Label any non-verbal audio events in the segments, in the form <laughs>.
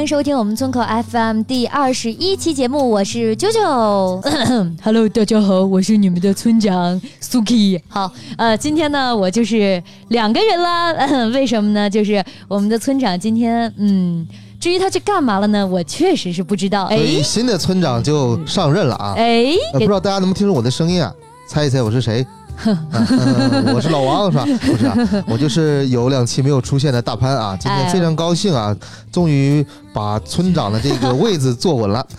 欢迎收听我们村口 FM 第二十一期节目，我是九九。<coughs> Hello，大家好，我是你们的村长 Suki。好，呃，今天呢，我就是两个人了，<coughs> 为什么呢？就是我们的村长今天，嗯，至于他去干嘛了呢？我确实是不知道。所以新的村长就上任了啊！哎，呃不知道大家能不能听出我的声音啊？猜一猜我是谁？<laughs> 我是老王是吧？<laughs> 不是啊，我就是有两期没有出现的大潘啊。今天非常高兴啊，终于把村长的这个位子坐稳了。<laughs>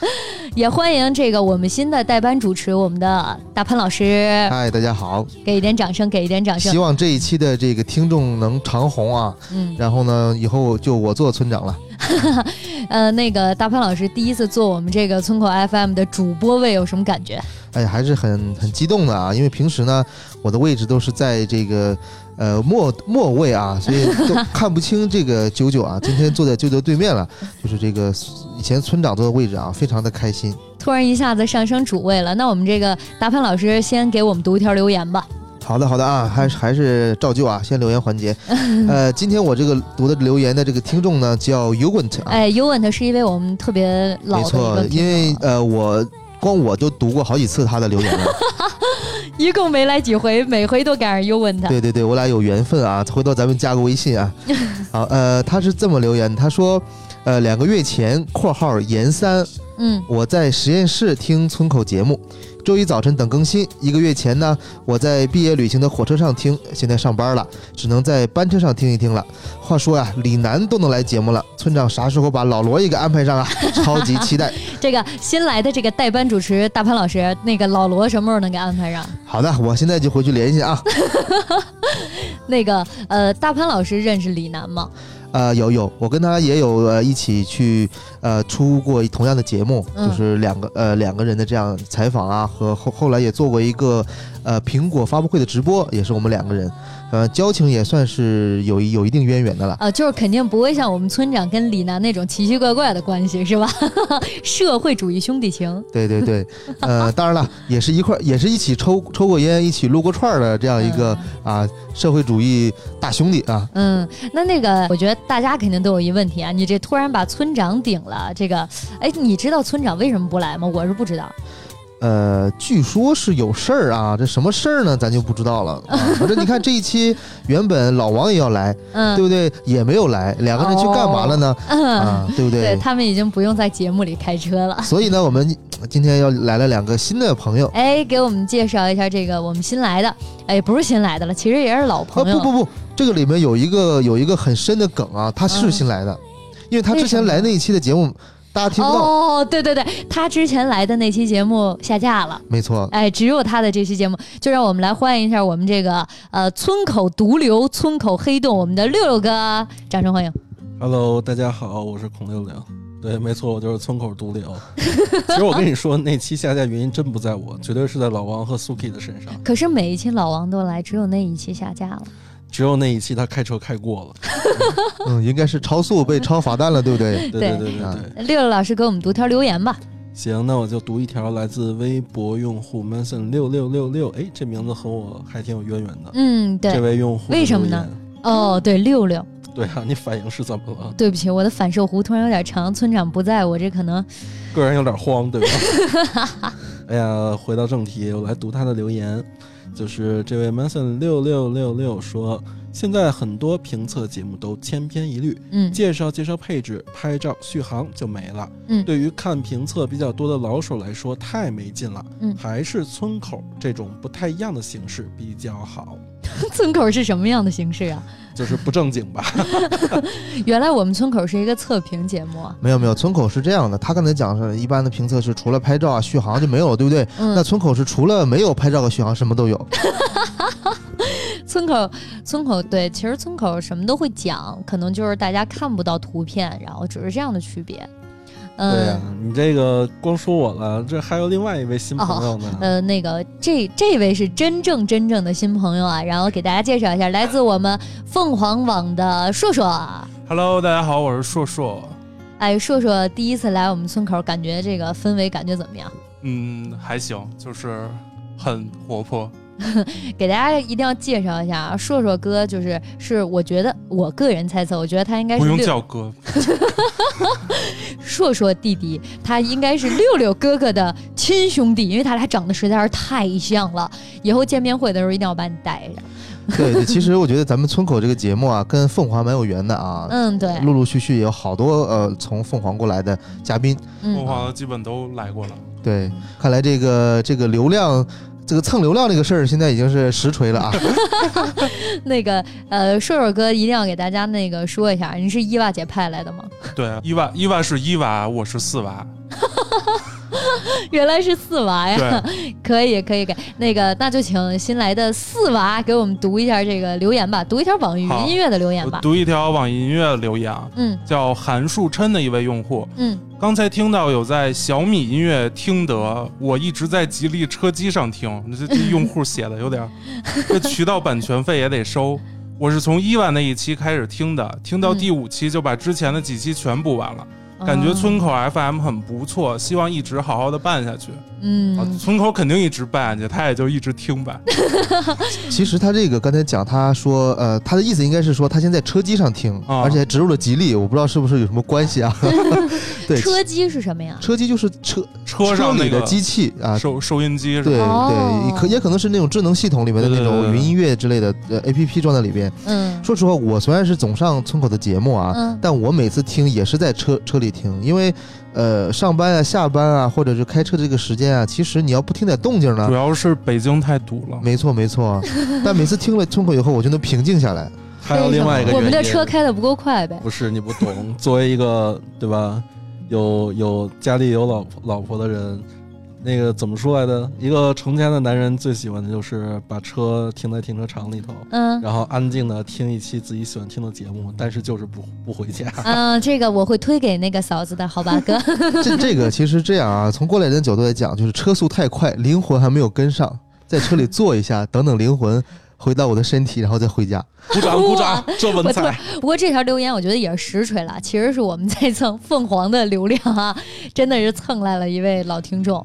也欢迎这个我们新的代班主持，我们的大潘老师，嗨，大家好，给一点掌声，给一点掌声希。望这一期的这个听众能长红啊。嗯，然后呢，以后就我做村长了。<laughs> 呃，那个大潘老师第一次做我们这个村口 FM 的主播位，有什么感觉？哎呀，还是很很激动的啊，因为平时呢，我的位置都是在这个呃末末位啊，所以都 <laughs> 看不清这个九九啊。今天坐在九九对面了，就是这个以前村长坐的位置啊，非常的开心。突然一下子上升主位了，那我们这个大潘老师先给我们读一条留言吧。好的，好的啊，还是还是照旧啊，先留言环节。<laughs> 呃，今天我这个读的留言的这个听众呢，叫 Uwent 啊，哎 u n 是一位我们特别老的一没错，因为呃我。光我都读过好几次他的留言了，<laughs> 一共没来几回，每回都赶上又问他对对对，我俩有缘分啊，回头咱们加个微信啊。<laughs> 好，呃，他是这么留言，他说，呃，两个月前（括号研三），嗯，我在实验室听村口节目，周一早晨等更新。一个月前呢，我在毕业旅行的火车上听，现在上班了，只能在班车上听一听了。话说呀、李楠都能来节目了，村长啥时候把老罗也给安排上啊？<laughs> 超级期待。这个新来的这个代班主持大潘老师，那个老罗什么时候能给安排上？好的，我现在就回去联系啊。<laughs> 那个呃，大潘老师认识李楠吗？呃，有有，我跟他也有呃一起去呃出过同样的节目，嗯就是两个呃两个人的这样采访啊，和后后来也做过一个呃苹果发布会的直播，也是我们两个人，呃交情也算是有一有一定渊源的了。啊、就是肯定不会像我们村长跟李楠那种奇奇怪怪的关系，是吧？<laughs> 社会主义兄弟情。对对对，呃，当然了，也是一块儿，也是一起抽抽过烟，一起撸过串儿的这样一个啊社会主义大兄弟啊。嗯，那那个，我觉得大家肯定都有一问题啊，你这突然把村长顶了，这个，哎，你知道村长为什么不来吗？我是不知道。呃，据说是有事儿啊，这什么事儿呢？咱就不知道了。<laughs> 啊、反正你看这一期，原本老王也要来，<laughs> 嗯，对不对？也没有来，两个人去干嘛了呢？嗯，啊，对不对 <laughs> 对？他们已经不用在节目里开车了。所以呢，我们今天要来了两个新的朋友。哎，给我们介绍一下这个我们新来的，哎，不是新来的了，其实也是老啊，朋友。不不不，这个里面有一个有一个很深的梗啊，他是新来的，因为他之前来那一期的节目，大家听不到。哦，对对对，他之前来的那期节目下架了。没错，哎，只有他的这期节目，就让我们来欢迎一下我们这个呃村口毒瘤、村口黑洞，我们的六六哥，掌声欢迎。Hello，大家好，我是孔六六。对，没错，我就是村口毒瘤。其实我跟你说，那期下架原因真不在我，绝对是在老王和 Suki 的身上。可是每一期老王都来，只有那一期下架了。只有那一期他开车开过了。<laughs> 嗯，应该是超速被超罚单了，对不对？<laughs> 对对对对对。六六老师给我们读条留言吧。行，那我就读一条来自微博用户 Manson 六六六六，哎，这名字和我还挺有渊源的。嗯，对这。位用户为什么呢留言？哦，对，六六，对啊，你反应是怎么了？对不起，我的反射弧突然有点长，村长不在我这可能个人有点慌，对吧？<laughs> 哎呀，回到正题，我来读他的留言，就是这位 Manson 六六六六说，现在很多评测节目都千篇一律，嗯介绍介绍配置、拍照、续航就没了。嗯对于看评测比较多的老手来说，太没劲了。嗯还是村口这种不太一样的形式比较好。<laughs> 村口是什么样的形式啊？就是不正经吧？<laughs> 原来我们村口是一个测评节目啊。没有没有，村口是这样的，他刚才讲是一般的评测是除了拍照啊续航就没有了，对不对？嗯那村口是除了没有拍照和续航什么都有。<laughs> 村口，村口对，其实村口什么都会讲，可能就是大家看不到图片，然后只是这样的区别。嗯、对呀、你这个光说我了，这还有另外一位新朋友呢。呃，那个这这位是真正真正的新朋友啊，然后给大家介绍一下，来自我们凤凰网的硕硕。Hello，大家好，我是硕硕。哎，硕硕第一次来我们村口，感觉这个氛围感觉怎么样？嗯，还行，就是很活泼。<laughs> 给大家一定要介绍一下啊，硕硕哥就是是我觉得我个人猜测，我觉得他应该是不用叫哥，<laughs> 硕硕弟弟，他应该是六六哥哥的亲兄弟，因为他俩长得实在是太像了。以后见面会的时候一定要把你带上。对对，其实我觉得咱们村口这个节目啊，跟凤凰蛮有缘的啊。嗯，对，陆陆续续有好多呃从凤凰过来的嘉宾。嗯凤，凰基本都来过了。对，看来这个这个流量，这个蹭流量这个事儿，现在已经是实锤了啊。<laughs> 那个呃，硕硕哥一定要给大家那个说一下，你是伊娃姐派来的吗？对，伊娃伊娃是伊娃，我是四娃。<laughs> <laughs> 原来是四娃呀，<laughs> 可以可以给那个，那就请新来的四娃给我们读一下这个留言吧，读一条网易云音乐的留言吧。读一条网易音乐的留言啊，嗯。叫韩树琛的一位用户，嗯，刚才听到有在小米音乐听得，我一直在吉利车机上听，这这用户写的有点儿，<laughs> 这渠道版权费也得收。我是从伊万那一期开始听的，听到第五期就把之前的几期全补完了，感觉哦村口 FM 很不错，希望一直好好的办下去。啊，嗯村口肯定一直办下去，他也就一直听呗。<laughs> 其实他这个刚才讲，他说呃，他的意思应该是说他先在车机上听，啊而且还植入了吉利，我不知道是不是有什么关系啊？<laughs> 对，车机是什么呀？车机就是车车上那个里的机器啊。收收音机是对吧？哦对，可也可能是那种智能系统里面的那种云音乐之类的呃 A P P 装在里边。嗯说实话，我虽然是总上村口的节目啊，嗯但我每次听也是在车车里听，因为呃上班啊、下班啊，或者是开车这个时间啊，其实你要不听点动静呢主，要是北京太堵了。没错没 <laughs> 错。但每次听了村口以后，我就能平静下来。<laughs> 还有另外一个，我们的车开的不够快呗。不是你不懂，作为一个对吧，有有家里有老婆老婆的人，那个怎么说来的？一个成家的男人最喜欢的就是把车停在停车场里头，嗯然后安静的听一期自己喜欢听的节目，但是就是不不回家。嗯，<laughs> 这个我会推给那个嫂子的，好吧，哥。<laughs> 这这个其实这样啊，从过来人的角度来讲，就是车速太快，灵魂还没有跟上，在车里坐一下，等等灵魂回到我的身体，然后再回家。鼓掌鼓掌，这文我采。不过这条留言我觉得也是实锤了，其实是我们在蹭凤凰的流量啊，真的是蹭来了一位老听众。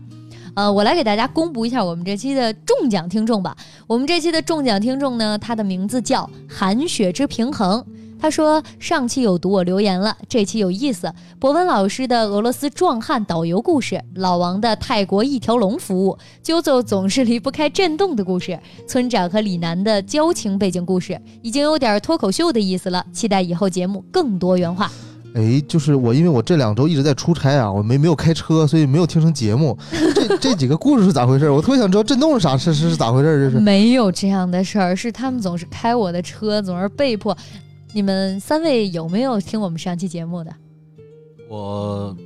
呃，我来给大家公布一下我们这期的中奖听众吧。我们这期的中奖听众呢，他的名字叫韩雪之平衡。他说上期有读我留言了，这期有意思。博文老师的俄罗斯壮汉导游故事，老王的泰国一条龙服务，啾啾总是离不开震动的故事，村长和李楠的交情背景故事，已经有点脱口秀的意思了。期待以后节目更多元化。哎，就是我，因为我这两周一直在出差啊，我没没有开车，所以没有听成节目。这 <laughs> 这几个故事是咋回事？我特别想知道震动是啥，是是是咋回事？这是没有这样的事儿，是他们总是开我的车，总是被迫。你们三位有没有听我们上期节目的？我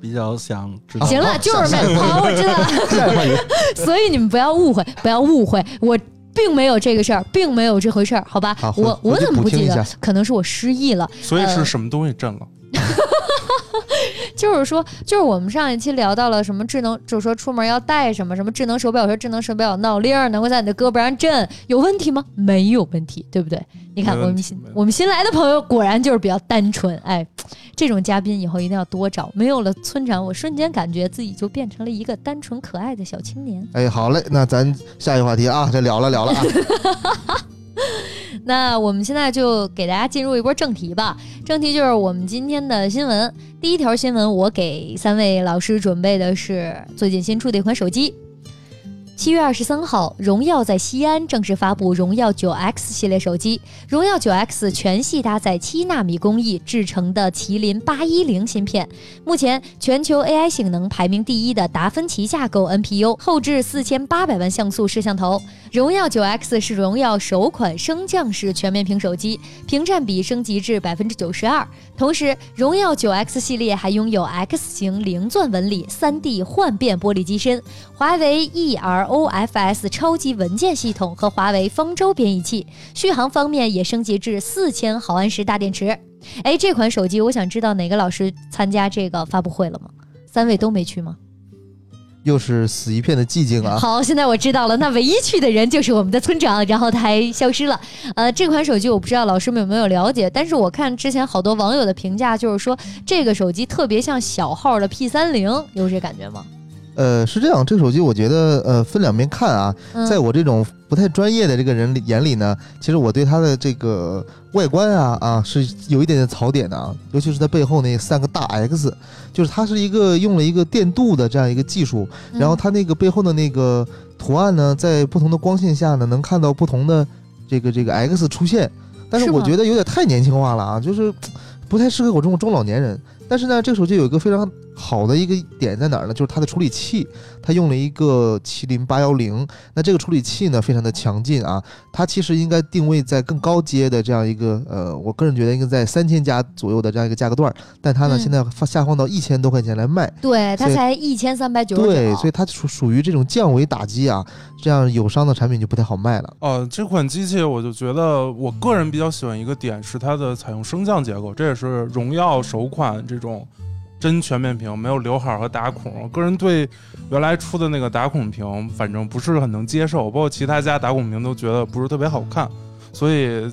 比较想知道，行了，就是下没 <laughs> 好，我知道了。<laughs> 所以你们不要误会，不要误会，我并没有这个事儿，并没有这回事儿，好吧？好我我怎么不记得？可能是我失忆了。所以呃是什么东西震了？<laughs> 就是说，就是我们上一期聊到了什么智能，就是说出门要带什么什么智能手表，说智能手表有闹铃儿，能够在你的胳膊上震，有问题吗？没有问题，对不对？你看我们新我们新来的朋友果然就是比较单纯，哎，这种嘉宾以后一定要多找。没有了村长，我瞬间感觉自己就变成了一个单纯可爱的小青年。哎，好嘞，那咱下一个话题啊，这聊了聊了啊。<laughs> 那我们现在就给大家进入一波正题吧。正题就是我们今天的新闻。第一条新闻，我给三位老师准备的是最近新出的一款手机。七月二十三号，荣耀在西安正式发布荣耀九 X 系列手机。荣耀九 X 全系搭载七纳米工艺制成的麒麟八一零芯片，目前全球 AI 性能排名第一的达芬奇架构 NPU，后置四千八百万像素摄像头。荣耀九 X 是荣耀首款升降式全面屏手机，屏占比升级至百分之九十二。同时，荣耀九 X 系列还拥有 X 型零钻纹理、三 D 幻变玻璃机身、华为 E R EROFS 超级文件系统和华为方舟编译器。续航方面也升级至四千毫安时大电池。哎，这款手机我想知道哪个老师参加这个发布会了吗？三位都没去吗？又是死一片的寂静啊！<laughs> 好，现在我知道了，那唯一去的人就是我们的村长，然后他还消失了。呃，这款手机我不知道老师们有没有了解，但是我看之前好多网友的评价就是说这个手机特别像小号的 P 三零，有这感觉吗？呃，是这样，这个手机我觉得呃分两边看啊，嗯。在我这种不太专业的这个人眼里呢，其实我对它的这个外观啊啊是有一点点槽点的啊，尤其是它背后那三个大 X，就是它是一个用了一个电镀的这样一个技术，嗯然后它那个背后的那个图案呢，在不同的光线下呢，能看到不同的这个这个 X 出现，但是我觉得有点太年轻化了啊，就是不太适合我这种中老年人。但是呢，这个手机有一个非常好的一个点在哪儿呢？就是它的处理器，它用了一个麒麟八幺零。那这个处理器呢，非常的强劲啊，它其实应该定位在更高阶的这样一个呃，我个人觉得应该在三千加左右的这样一个价格段儿，但它呢、嗯现在发下放到一千多块钱来卖。对，它才一千三百九十九。对，所以它属属于这种降维打击啊，这样友商的产品就不太好卖了。哦，这款机器我就觉得，我个人比较喜欢一个点是它的采用升降结构，这也是荣耀首款这种真全面屏，没有刘海儿和打孔。我个人对原来出的那个打孔屏，反正不是很能接受，包括其他家打孔屏都觉得不是特别好看，所以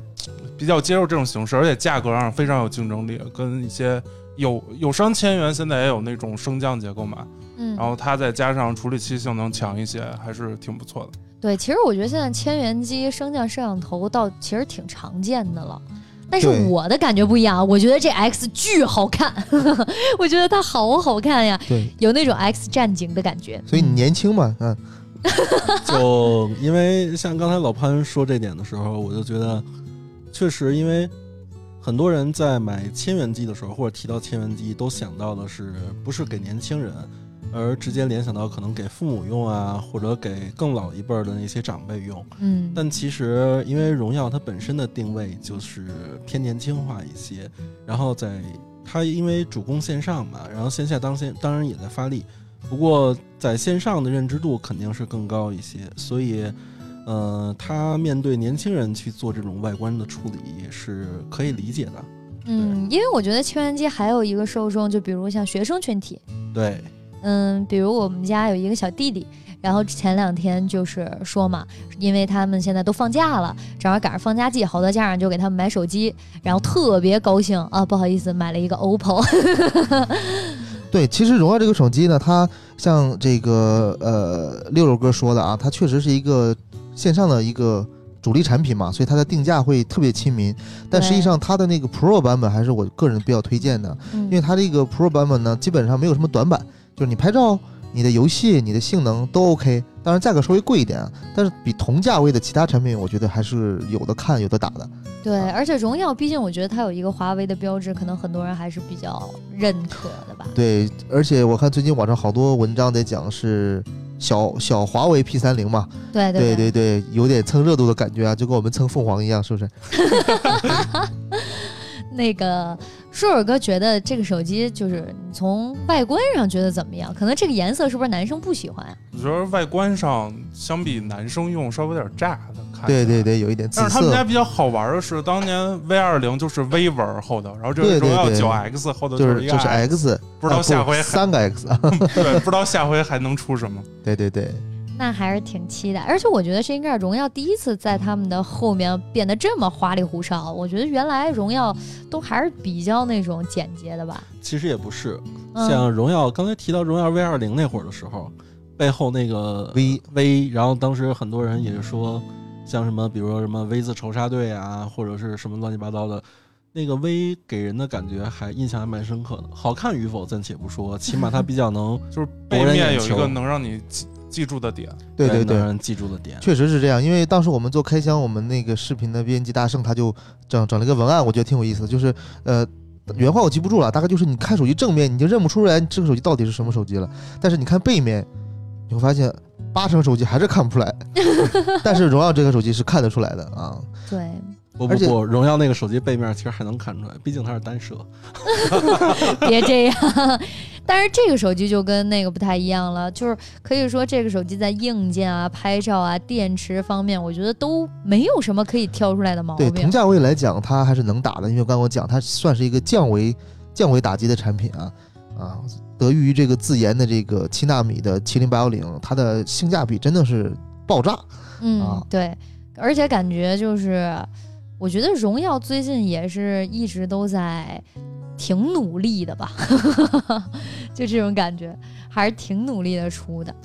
比较接受这种形式，而且价格上非常有竞争力，跟一些有有商千元现在也有那种升降结构嘛，嗯然，后它再加上处理器性能强一些，还是挺不错的。对，其实我觉得现在千元机升降摄像头倒其实挺常见的了。但是我的感觉不一样啊，我觉得这 X 巨好看，<laughs> 我觉得它好好看呀，对，有那种 X 战警的感觉。所以你年轻嘛，嗯，<laughs> 就因为像刚才老潘说这点的时候，我就觉得，确实因为很多人在买千元机的时候，或者提到千元机，都想到的是不是给年轻人，而直接联想到可能给父母用啊，或者给更老一辈儿的那些长辈用。嗯，但其实因为荣耀它本身的定位就是偏年轻化一些，然后在它因为主攻线上嘛，然后线下当线当然也在发力，不过在线上的认知度肯定是更高一些，所以。呃，它面对年轻人去做这种外观的处理也是可以理解的，嗯，因为我觉得千元机还有一个受众，就比如像学生群体，对，嗯，比如我们家有一个小弟弟，然后前两天就是说嘛，因为他们现在都放假了，正好赶上放假季，好多家长就给他们买手机，然后特别高兴啊，不好意思，买了一个 OPPO。<laughs> 对，其实荣耀这个手机呢，它像这个呃六六哥说的啊，它确实是一个线上的一个主力产品嘛，所以它的定价会特别亲民。但实际上它的那个 Pro 版本还是我个人比较推荐的，嗯因为它这个 Pro 版本呢，基本上没有什么短板，就是你拍照、你的游戏、你的性能都 OK。当然价格稍微贵一点啊，但是比同价位的其他产品，我觉得还是有的看有的打的。对，而且荣耀毕竟我觉得它有一个华为的标志，可能很多人还是比较认可的吧。对，而且我看最近网上好多文章在讲是小小华为 P 三零嘛，对对对对对，有点蹭热度的感觉啊，就跟我们蹭凤凰一样，是不是？<laughs> 那个舒尔哥觉得这个手机就是你从外观上觉得怎么样？可能这个颜色是不是男生不喜欢啊？我觉得外观上相比男生用稍微有点炸的看。对对。对，有一点紫但是他们家，比较好玩的是，当年 V 二零就是 V 纹儿后头，然后这个荣耀九 X 后头就是就是 X，不知道啊下回还三个 X 啊，<laughs> 对，不知道下回还能出什么。对对对，那还是挺期待，而且我觉得这应该是荣耀第一次在他们的后面变得这么花里胡哨。我觉得原来荣耀都还是比较那种简洁的吧。其实也不是，嗯像荣耀刚才提到荣耀 V 二零那会儿的时候，背后那个 V V，然后当时很多人也是说，像什么比如说什么 V 字仇杀队啊，或者是什么乱七八糟的，那个 V 给人的感觉还印象还蛮深刻的。好看与否暂且不说，起码它 <laughs> 比较能就是背面有一个能让你记住的点。对对对让，人记住的点。确实是这样。因为当时我们做开箱，我们那个视频的编辑大圣他就整整了一个文案，我觉得挺有意思的，就是呃。原话我记不住了，大概就是你看手机正面，你就认不出来这个手机到底是什么手机了。但是你看背面，你会发现八成手机还是看不出来。<laughs> <laughs> 但是荣耀这个手机是看得出来的啊。对，不不不，荣耀那个手机背面其实还能看出来，毕竟它是单摄。<laughs> 别这样。但是这个手机就跟那个不太一样了，就是可以说这个手机在硬件啊、拍照啊、电池方面，我觉得都没有什么可以挑出来的毛病对，病同。价位来讲，它还是能打的，因为刚刚我讲，它算是一个降维降维打击的产品啊啊，得益于这个自研的这个七纳米的麒麟八幺零，它的性价比真的是爆炸。嗯啊，对，而且感觉就是，我觉得荣耀最近也是一直都在挺努力的吧，<laughs> 就这种感觉，还是挺努力的出的。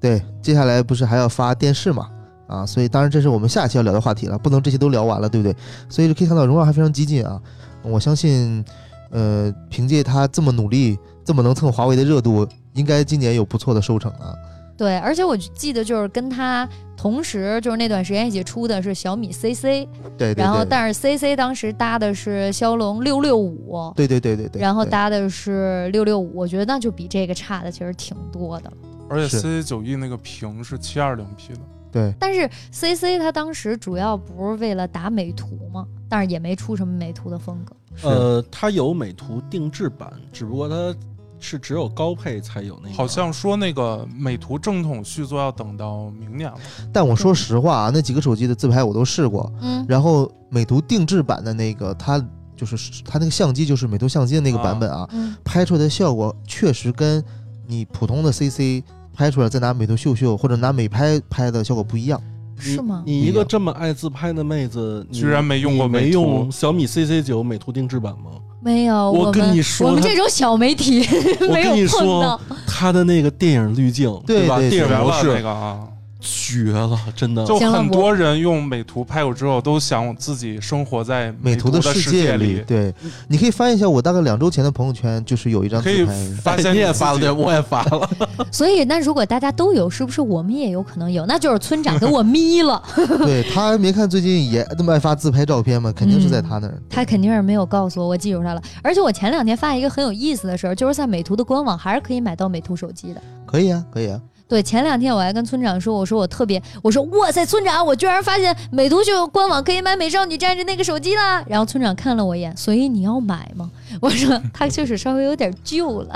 对，接下来不是还要发电视嘛？啊，所以当然这是我们下一期要聊的话题了，不能这些都聊完了，对不对？所以可以看到荣耀还非常激进啊，我相信，呃，凭借它这么努力，这么能蹭华为的热度，应该今年有不错的收成啊。对，而且我记得就是跟他同时，就是那段时间一起出的是小米 CC，对对对，然后但是 CC 当时搭的是骁龙六六五，对对对对对，然后搭的是六六五，我觉得那就比这个差的其实挺多的。了。而且 CC 九 E 那个屏是七二零 P 的，对。但是 CC 它当时主要不是为了打美图嘛，但是也没出什么美图的风格。呃，它有美图定制版，只不过它是只有高配才有那个。好像说那个美图正统续作要等到明年了。但我说实话啊，那几个手机的自拍我都试过，嗯，然后美图定制版的那个，它就是它那个相机就是美图相机的那个版本啊，嗯，拍出来的效果确实跟你普通的 CC 拍出来再拿美图秀秀或者拿美拍拍的效果不一样。是吗？你一个这么爱自拍的妹子，你居然没用过没美图用小米 CC 九美图定制版吗？没有，我跟你说我们这种小媒体我没有跟你碰到说。，它的那个电影滤镜，吧？对对绝了电影模式那个啊！绝了，真的。就很多人用美图拍过之后，都想自己生活在美图的世界里，对，你可以翻一下我大概两周前的朋友圈，就是有一张可以自拍。发现 <laughs> 你也发了，对，我也发了。<laughs> 所以，那如果大家都有，是不是我们也有可能有？那就是村长给我眯了，<laughs> 对他没看最近也那么爱发自拍照片吗？肯定是在他那儿。他肯定是没有告诉我，我记住他了。而且我前两天发一个很有意思的事儿，就是在美图的官网还是可以买到美图手机的。可以啊，可以啊。对，前两天我还跟村长说，我说我特别，我说哇塞，村长，我居然发现美图秀官网可以买美少女战士那个手机啦。然后村长看了我一眼，所以你要买吗？<laughs> 我说它就是稍微有点旧了。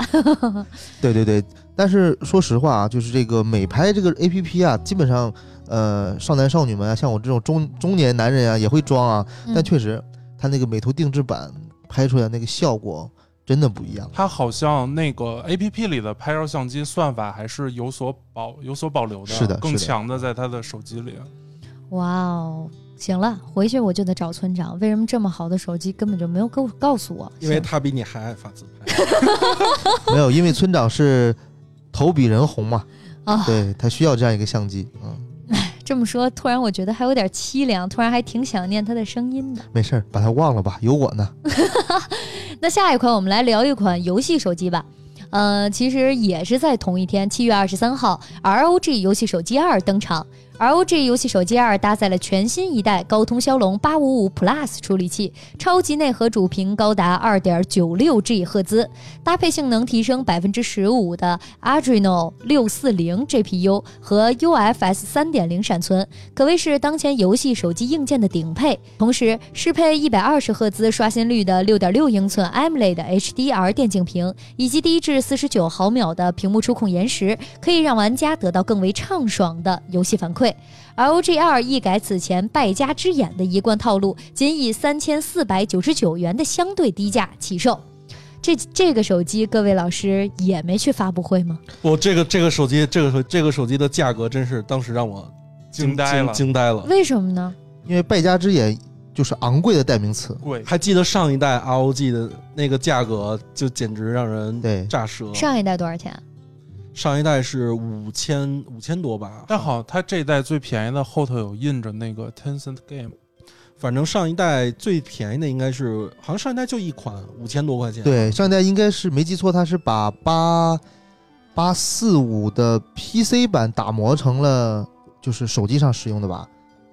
<laughs> 对对对，但是说实话啊，就是这个美拍这个 A P P 啊，基本上呃少男少女们啊，像我这种中中年男人啊也会装啊，但嗯确实它那个美图定制版拍出来那个效果真的不一样。它好像那个 A P P 里的拍照相机算法还是有所保有所保留的，是的更强的在它的手机里。哇哦，行了，回去我就得找村长。为什么这么好的手机根本就没有告告诉我？因为他比你还爱发自拍。<laughs> <laughs> 没有，因为村长是头比人红嘛，啊，对他需要这样一个相机。嗯，这么说，突然我觉得还有点凄凉，突然还挺想念他的声音的。没事儿，把它忘了吧，有我呢。<laughs> 那下一款我们来聊一款游戏手机吧。呃，其实也是在同一天，七月二十三号，ROG 游戏手机二登场。ROG 游戏手机二搭载了全新一代高通骁龙八五五 Plus 处理器，超级内核主频高达二点九六 G 赫兹，搭配性能提升百分之十五的 Adreno 六四零 GPU 和 UFS 三点零闪存，可谓是当前游戏手机硬件的顶配。同时，适配一百二十赫兹刷新率的六点六英寸 AMOLED HDR 电竞屏，以及低至四十九毫秒的屏幕触控延时，可以让玩家得到更为畅爽的游戏反馈。ROG 二一改此前败家之眼的一贯套路，仅以三千四百九十九元的相对低价起售。这这个手机，各位老师也没去发布会吗？我这个这个手机，这个手这个手机的价格真是当时让我惊呆了惊呆了。为什么呢？因为败家之眼就是昂贵的代名词。贵，还记得上一代 ROG 的那个价格，就简直让人对炸舌。上一代多少钱？上一代是五千五千多吧，但好，它这一代最便宜的后头有印着那个 Tencent Game，反正上一代最便宜的应该是，好像上一代就一款五千多块钱。对，上一代应该是没记错，它是把八八四五的 PC 版打磨成了就是手机上使用的吧？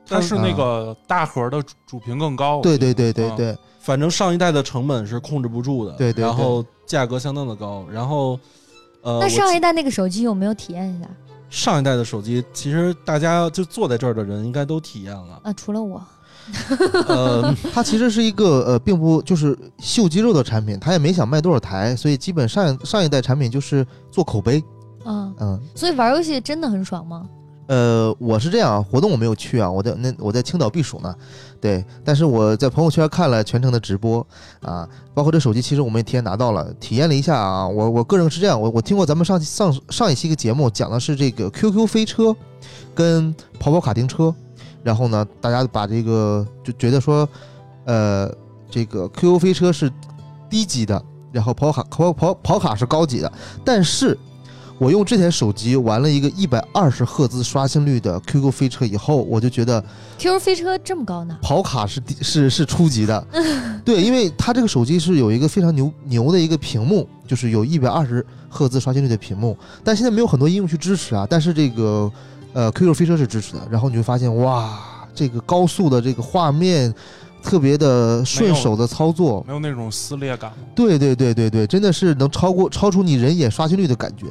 但是那个大盒的主主频更高。对对对对啊对，反正上一代的成本是控制不住的，对对对然后价格相当的高，然后呃，那上一代那个手机有没有体验一下上一代的手机，其实大家就坐在这儿的人应该都体验了，啊？除了我，呃，<laughs> 它其实是一个呃，并不就是秀肌肉的产品，它也没想卖多少台，所以基本上上一代产品就是做口碑。嗯，嗯，所以玩游戏真的很爽吗？呃，我是这样啊，活动我没有去啊，我在那我在青岛避暑呢，对，但是我在朋友圈看了全程的直播啊，包括这手机，其实我们也提前拿到了，体验了一下啊，我我个人是这样，我我听过咱们上上上一期一个节目讲的是这个 QQ 飞车跟跑跑卡丁车，然后呢，大家把这个就觉得说，呃，这个 QQ 飞车是低级的，然后跑卡跑跑跑卡是高级的，但是。我用这台手机玩了一个一百二十赫兹刷新率的 QQ 飞车以后，我就觉得 QQ 飞车这么高呢？跑卡是第是是初级的，对，因为它这个手机是有一个非常牛牛的一个屏幕，就是有一百二十赫兹刷新率的屏幕，但现在没有很多应用去支持啊，但是这个呃 QQ 飞车是支持的，然后你会发现哇，这个高速的这个画面。特别的顺手的操作，没有那种撕裂感？对对对对对，真的是能超过超出你人眼刷新率的感觉。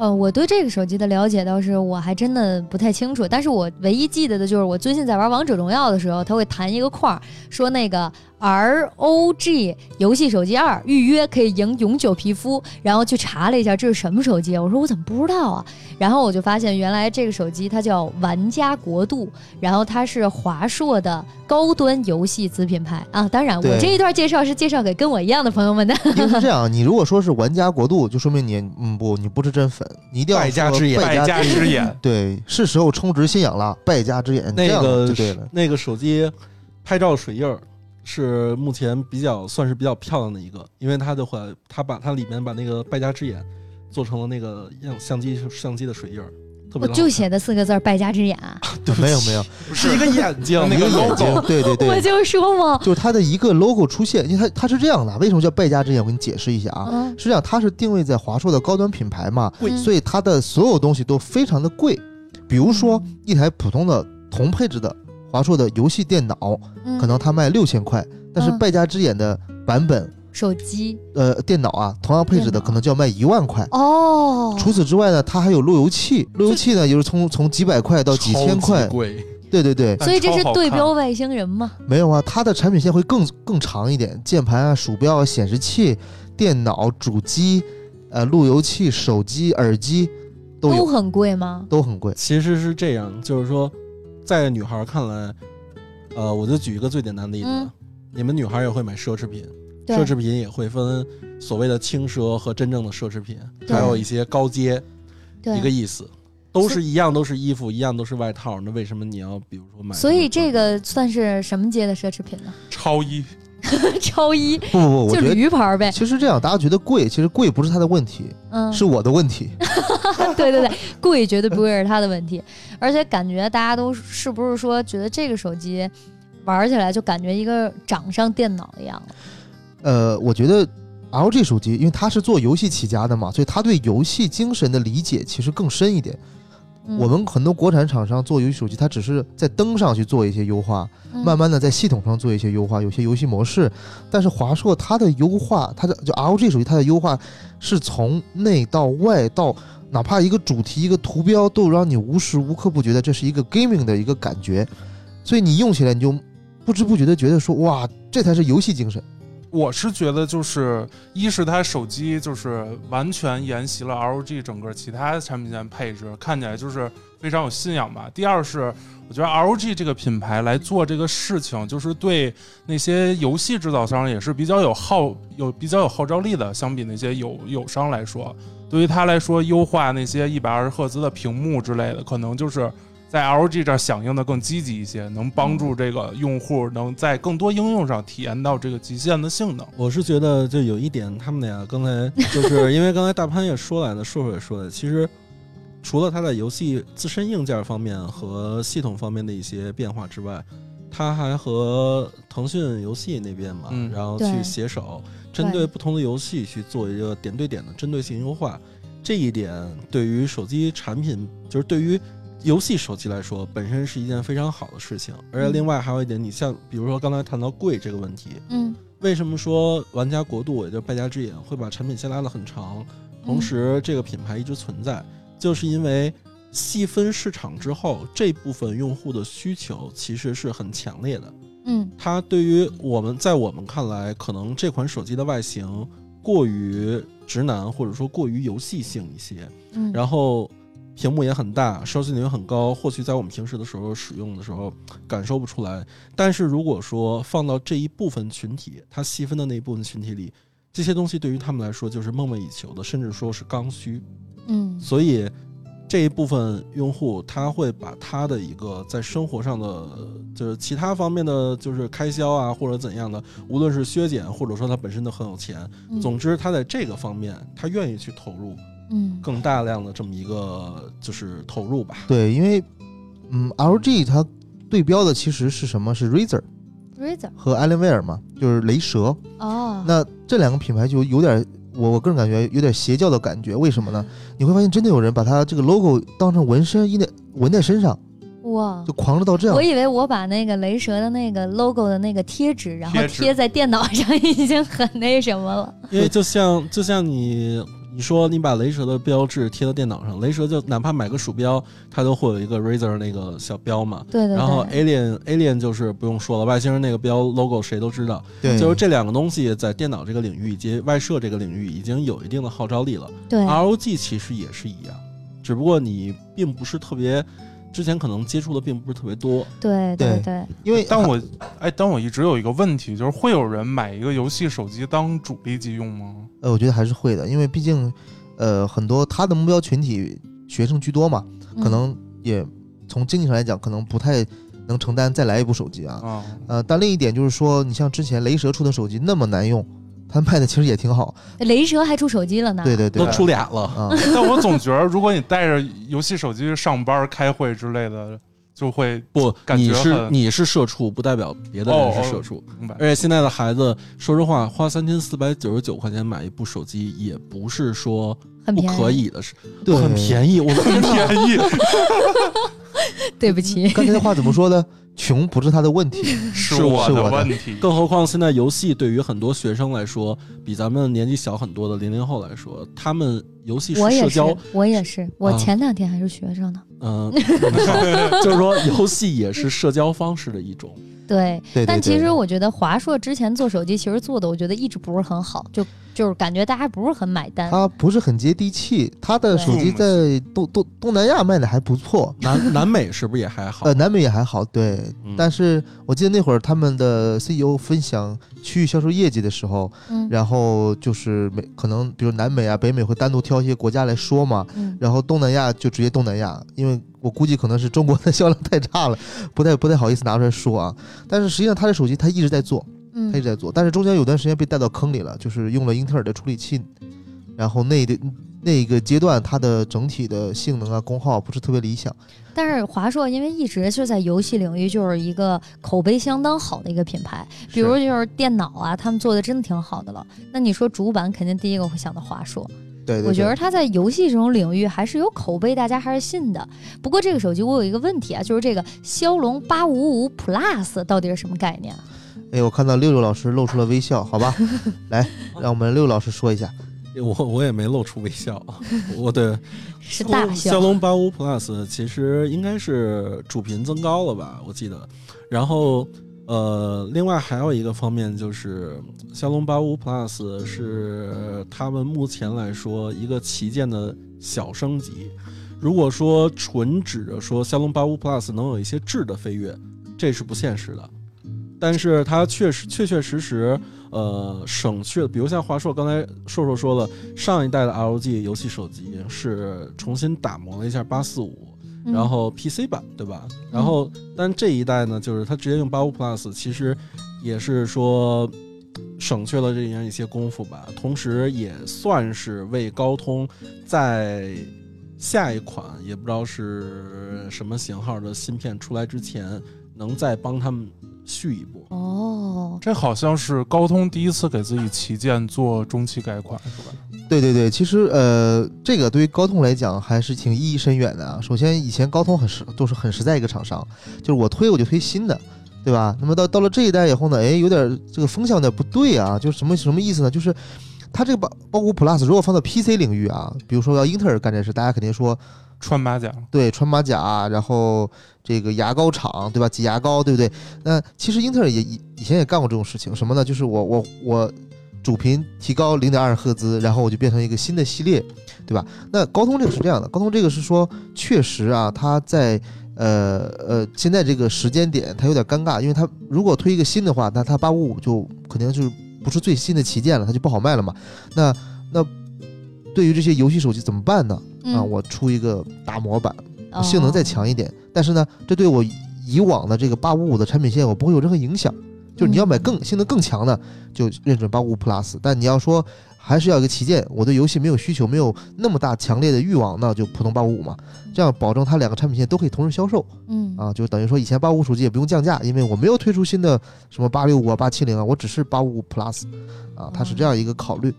呃，我对这个手机的了解倒是我还真的不太清楚，但是我唯一记得的就是我最近在玩王者荣耀的时候，它会弹一个框儿，说那个 ROG 游戏手机二预约可以赢永久皮肤，然后去查了一下这是什么手机，我说我怎么不知道啊？然后我就发现原来这个手机它叫玩家国度，然后它是华硕的高端游戏子品牌啊。当然，我这一段介绍是介绍给跟我一样的朋友们的。因为是这样，你如果说是玩家国度，就说明你嗯不，你不是真粉，你一定要说败家之眼败家败家之眼，对，是时候充值信仰了，败家之眼，那个对了。那个手机拍照水印儿是目前比较算是比较漂亮的一个，因为它的话，它把它里面把那个败家之眼做成了那个样相机相机的水印儿，我就写的四个字儿“败家之眼”啊，<laughs> 对没有没有，<laughs> 是一个眼睛，那个一个眼 logo 睛，对对对，<laughs> 我就说嘛，就是它的一个 logo 出现，因为它它是这样的，为什么叫败家之眼？我给你解释一下啊，嗯，是这样，它是定位在华硕的高端品牌嘛，贵所以它的所有东西都非常的贵，比如说一台普通的同配置的华硕的游戏电脑，嗯。可能它卖六千块，但是嗯败家之眼的版本，手机？呃，电脑啊，同样配置的可能就要卖一万块。哦，除此之外呢，它还有路由器，路由器呢，也就是从从几百块到几千块，贵，对对对，所以这是对标外星人吗？没有啊，它的产品线会更更长一点，键盘啊、鼠标啊、显示器、电脑、主机、呃路由器、手机、耳机都，都很贵吗？都很贵。其实是这样，就是说，在女孩看来，呃，我就举一个最简单的例子，嗯。你们女孩也会买奢侈品，对奢侈品也会分所谓的轻奢和真正的奢侈品，还有一些高阶，一个意思，都是一样，都是衣服，一样都是外套，那为什么你要比如说买？所以这个算是什么阶的奢侈品呢？超一 <laughs> 超一，不不不，我就觉得驴牌儿呗。其实这样，大家觉得贵，其实贵不是它的问题，嗯，是我的问题。<laughs> 对对对，贵绝对不会是他的问题，而且感觉大家都是不是说觉得这个手机玩起来就感觉一个掌上电脑一样了？呃，我觉得 LG 手机，因为它是做游戏起家的嘛，所以它对游戏精神的理解其实更深一点。嗯我们很多国产厂商做游戏手机，它只是在灯上去做一些优化，嗯慢慢的在系统上做一些优化，有些游戏模式。但是华硕它的优化，它的就 LG 手机它的优化是从内到外到哪怕一个主题一个图标都让你无时无刻不觉得这是一个 gaming 的一个感觉，所以你用起来你就不知不觉的觉得说哇，这才是游戏精神。我是觉得，就是一是它手机就是完全沿袭了 LG 整个其他产品线配置，看起来就是非常有信仰吧。第二是我觉得 LG 这个品牌来做这个事情，就是对那些游戏制造商也是比较有号有比较有号召力的，相比那些友友商来说，对于他来说，优化那些一百二十赫兹的屏幕之类的，可能就是。在 LG 这儿响应的更积极一些，能帮助这个用户能在更多应用上体验到这个极限的性能。我是觉得就有一点，他们俩刚才就是 <laughs> 因为刚才大潘也说来了，硕硕也说了，其实除了它在游戏自身硬件方面和系统方面的一些变化之外，它还和腾讯游戏那边嘛，嗯然后去携手，针对不同的游戏去做一个点对点的针对性优化。这一点对于手机产品，就是对于游戏手机来说，本身是一件非常好的事情。而且另外还有一点，你像比如说刚才谈到贵这个问题，嗯。为什么说玩家国度也就是败家之眼会把产品线拉得很长，同时这个品牌一直存在，就是因为细分市场之后，这部分用户的需求其实是很强烈的。嗯。它对于我们在我们看来，可能这款手机的外形过于直男，或者说过于游戏性一些，嗯，然后屏幕也很大，刷新率很高，或许在我们平时的时候使用的时候感受不出来。但是如果说放到这一部分群体，它细分的那一部分群体里，这些东西对于他们来说就是梦寐以求的，甚至说是刚需。嗯所以这一部分用户他会把他的一个在生活上的就是其他方面的就是开销啊或者怎样的，无论是削减或者说他本身都很有钱，嗯总之他在这个方面他愿意去投入嗯更大量的这么一个就是投入吧。对，因为嗯，LG 它对标的其实是什么？是 Razer Razer 和 Alienware 嘛，就是雷蛇。哦，那这两个品牌就有点，我我个人感觉有点邪教的感觉。为什么呢？你会发现真的有人把它这个 logo 当成纹身印在纹在身上，哇就。狂热到这样我。以为我把那个雷蛇的那个 logo 的那个贴纸，然后贴在电脑上，已经很那什么了。因为就像就像你你说你把雷蛇的标志贴到电脑上，雷蛇就哪怕买个鼠标，它都会有一个 Razer 那个小标嘛。对对对。然后 Alien Alien 就是不用说了，外星人那个标 logo 谁都知道。对，就是这两个东西在电脑这个领域以及外设这个领域已经有一定的号召力了。对 ROG 其实也是一样，只不过你并不是特别，之前可能接触的并不是特别多。对对对对，因为但我哎，但我一直有一个问题，就是会有人买一个游戏手机当主力机用吗？呃，我觉得还是会的，因为毕竟呃很多他的目标群体学生居多嘛，可嗯能也从经济上来讲，可能不太能承担再来一部手机啊。啊，呃，但另一点就是说，你像之前雷蛇出的手机那么难用，它卖的其实也挺好。雷蛇还出手机了呢。对对对，都出俩了，啊，<laughs> 但我总觉得，如果你带着游戏手机上班、开会之类的，就会不，感觉你是你是社畜，不代表别的人是社畜。明白。而且现在的孩子，说实话，花三千四百九十九块钱买一部手机，也不是说不很便宜。可以的事，对很便宜。我的天哪！便宜 <laughs> 对不起，刚才的话怎么说呢？穷不是他的问题。<laughs> 是我的问题。更何况现在游戏对于很多学生来说，比咱们年纪小很多的零零后来说，他们游戏是我也是社交，，我也是，我啊前两天还是学生呢。嗯、好 <laughs> 就是说游戏也是社交方式的一种。对，对对但其实我觉得华硕之前做手机其实做的，我觉得一直不是很好，就就是感觉大家不是很买单。它不是很接地气，它的手机在东东东南亚卖的还不错，南南美是不是也还好？呃，南美也还好，对。嗯但是我记得那会儿他们的 CEO 分享区域销售业绩的时候，嗯然后就是美可能比如南美啊、北美会单独挑一些国家来说嘛，嗯，然后东南亚就直接东南亚，因为我估计可能是中国的 <laughs> 销量太差了，不太不太好意思拿出来说啊。但是实际上他的手机他一直在做，他一直嗯在做，但是中间有段时间被带到坑里了，就是用了英特尔的处理器，然后那的那个阶段它的整体的性能啊、功耗不是特别理想。但是华硕因为一直是在游戏领域就是一个口碑相当好的一个品牌，比如就是电脑啊，他们做的真的挺好的了。那你说主板，肯定第一个会想到华硕。对对对，我觉得它在游戏这种领域还是有口碑，大家还是信的。不过这个手机我有一个问题啊，就是这个骁龙八五五 Plus 到底是什么概念啊？哎，我看到六六老师露出了微笑，好吧，<laughs> 来，让我们六老师说一下。<laughs> 我我也没露出微笑，我对 <laughs> 是大笑骁小。龙八五 Plus 其实应该是主频增高了吧，我记得。然后呃，另外还有一个方面就是骁龙八五 Plus 是他们目前来说一个旗舰的小升级。如果说纯指着说骁龙八五 Plus 能有一些质的飞跃，这是不现实的。但是它确实确确实实，呃，省去了，比如像华硕刚才硕硕说了，上一代的 LG 游戏手机是重新打磨了一下八四五，然后 PC 版对吧？然后但这一代呢，就是它直接用八五 Plus，其实也是说省去了这样一些功夫吧，同时也算是为高通在下一款也不知道是什么型号的芯片出来之前，能再帮他们续一波。哦，这好像是高通第一次给自己旗舰做中期改款，是吧？对对对，其实呃，这个对于高通来讲还是挺意义深远的啊。首先，以前高通很实都是很实在一个厂商，就是我推我就推新的，对吧？那么到到了这一代以后呢，哎，有点这个风向有点不对啊，就是什么什么意思呢？就是它这个包包括 Plus 如果放到 PC 领域啊，比如说要英特尔干这事，大家肯定说穿马甲，对穿马甲，然后这个牙膏厂，对吧？挤牙膏，对不对？那其实英特尔也以以前也干过这种事情，什么呢？就是我我我主频提高零点二赫兹，然后我就变成一个新的系列，对吧？那高通这个是这样的，高通这个是说确实啊，它在呃呃现在这个时间点它有点尴尬，因为它如果推一个新的话，那它八五五就肯定就是不是最新的旗舰了，它就不好卖了嘛。那那对于这些游戏手机怎么办呢？嗯啊，我出一个大模板，哦性能再强一点，但是呢，这对我以往的这个八五五的产品线我不会有任何影响。就是你要买更性能更强的，就认准八五五 Plus。但你要说还是要一个旗舰，我对游戏没有需求，没有那么大强烈的欲望，那就普通八五五嘛。这样保证它两个产品线都可以同时销售嗯啊，就等于说以前八五五手机也不用降价，因为我没有推出新的什么八六五啊、八七零啊，我只是八五五 Plus 啊，它是这样一个考虑。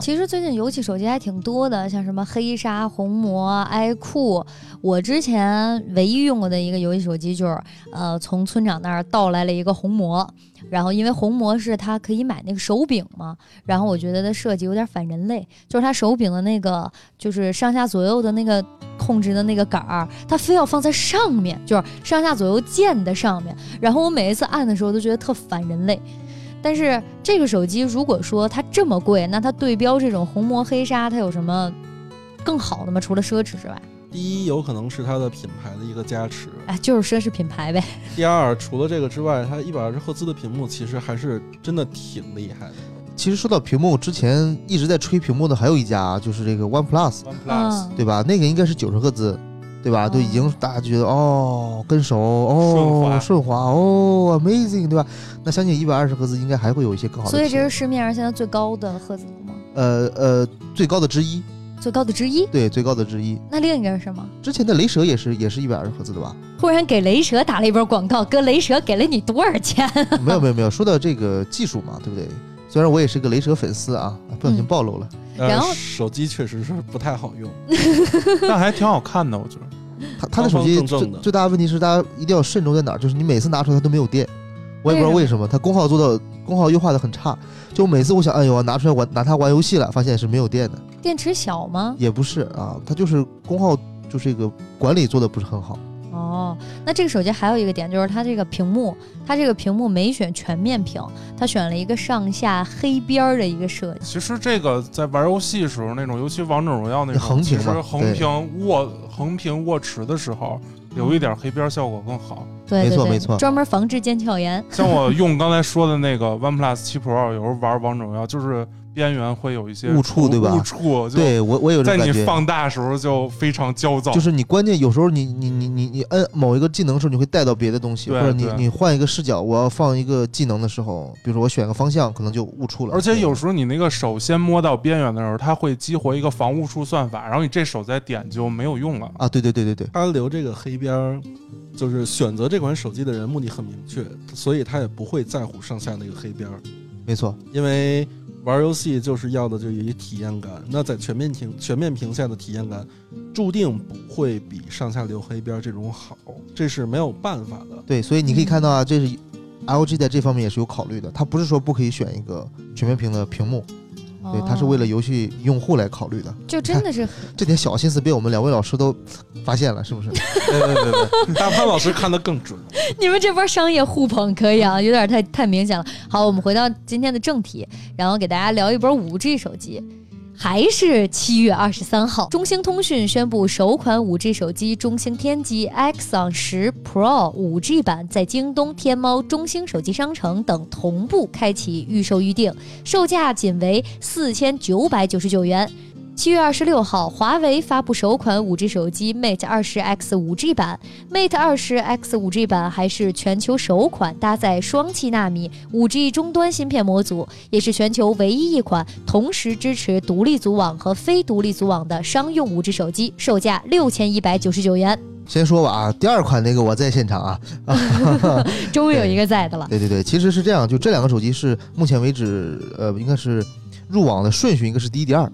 其实最近游戏手机还挺多的，像什么黑鲨、红魔、i 酷。我之前唯一用过的一个游戏手机就是，呃，从村长那儿盗来了一个红魔。然后因为红魔是它可以买那个手柄嘛，然后我觉得它设计有点反人类，就是它手柄的那个就是上下左右的那个控制的那个杆儿，它非要放在上面，就是上下左右键的上面。然后我每一次按的时候都觉得特反人类。但是这个手机如果说它这么贵，那它对标这种红魔黑鲨，它有什么更好的吗？除了奢侈之外，第一，有可能是它的品牌的一个加持；哎，就是奢侈品牌呗。第二，除了这个之外，它一百二十赫兹的屏幕其实还是真的挺厉害的。其实说到屏幕，之前一直在吹屏幕的还有一家，就是这个 OnePlus，OnePlus，对吧？那个应该是九十赫兹，对吧？哦都已经大家觉得哦，跟手哦，顺滑顺滑哦，amazing，对吧？那相信一百二十赫兹应该还会有一些更好的所以。这是市面上现在最高的赫兹吗？呃呃最高的之一，最高的之一。对，最高的之一。那另一个是什么？之前的雷蛇也是也是一百二十赫兹的吧？忽然给雷蛇打了一波广告，哥，雷蛇给了你多少钱？<laughs> 没有没有没有，说到这个技术嘛，对不对？虽然我也是个雷蛇粉丝啊，不小心嗯暴露了。然后呃，手机确实是不太好用。<laughs> 但还挺好看的，我觉得。它它的手机最最大的问题是，大家一定要慎重在哪儿？就是你每次拿出来它都没有电，我也不知道为什么，它功耗做到功耗优化的很差。就每次我想，哎呦，我拿出来玩拿它玩游戏了，发现是没有电的，电池小吗？也不是啊，它就是功耗就是这个管理做的不是很好。哦，那这个手机还有一个点就是它这个屏幕，它这个屏幕没选全面屏，它选了一个上下黑边儿的一个设计。其实这个在玩游戏时候那种，尤其王者荣耀那种，横屏嘛其实横屏握横屏握持的时候，有一点黑边效果更好。对对对，没错没错专门防治腱鞘炎。像我用刚才说的那个 OnePlus 七 Pro，有时候玩王者荣耀，就是边缘会有一些误触对吧误触，对我我有这在你。放大时候就非常焦躁。就是你关键有时候你你你你你摁某一个技能的时候，你会带到别的东西，或者你你换一个视角，我要放一个技能的时候，比如说我选个方向，可能就误触了。而且有时候你那个手先摸到边缘的时候，它会激活一个防误触算法，然后你这手再点就没有用了。啊，对对对对对，他留这个黑边儿，就是选择这款手机的人目的很明确，所以他也不会在乎上下那个黑边儿，没错。因为玩游戏就是要的就是一体验感。那在全面屏全面屏下的体验感，注定不会比上下留黑边这种好，这是没有办法的。对，所以你可以看到啊，这是 LG 在这方面也是有考虑的，它不是说不可以选一个全面屏的屏幕，对，它是为了哦游戏用户来考虑的。就真的是 <laughs> 这点小心思被我们两位老师都发现了，是不是？<laughs> 对对对对，大潘老师看得更准。你们这波商业互捧可以啊，有点太太明显了。好，我们回到今天的正题，然后给大家聊一波五 G 手机。还是七月二十三号，中兴通讯宣布首款五 G 手机中兴天机 Xon 十 Pro 五 G 版在京东、天猫、中兴手机商城等同步开启预售预定，售价仅为四千九百九十九元。七月二十六号，华为发布首款五 G 手机 Mate 二十 X 五 G 版。Mate 二十 X 五 G 版还是全球首款搭载双七纳米五 G 终端芯片模组，也是全球唯一一款同时支持独立组网和非独立组网的商用五 G 手机，售价六千一百九十九元。先说吧啊，第二款那个我在现场啊，<laughs> 终于有一个在的了。对对对，其实是这样，就这两个手机是目前为止呃应该是入网的顺序应该是第一第二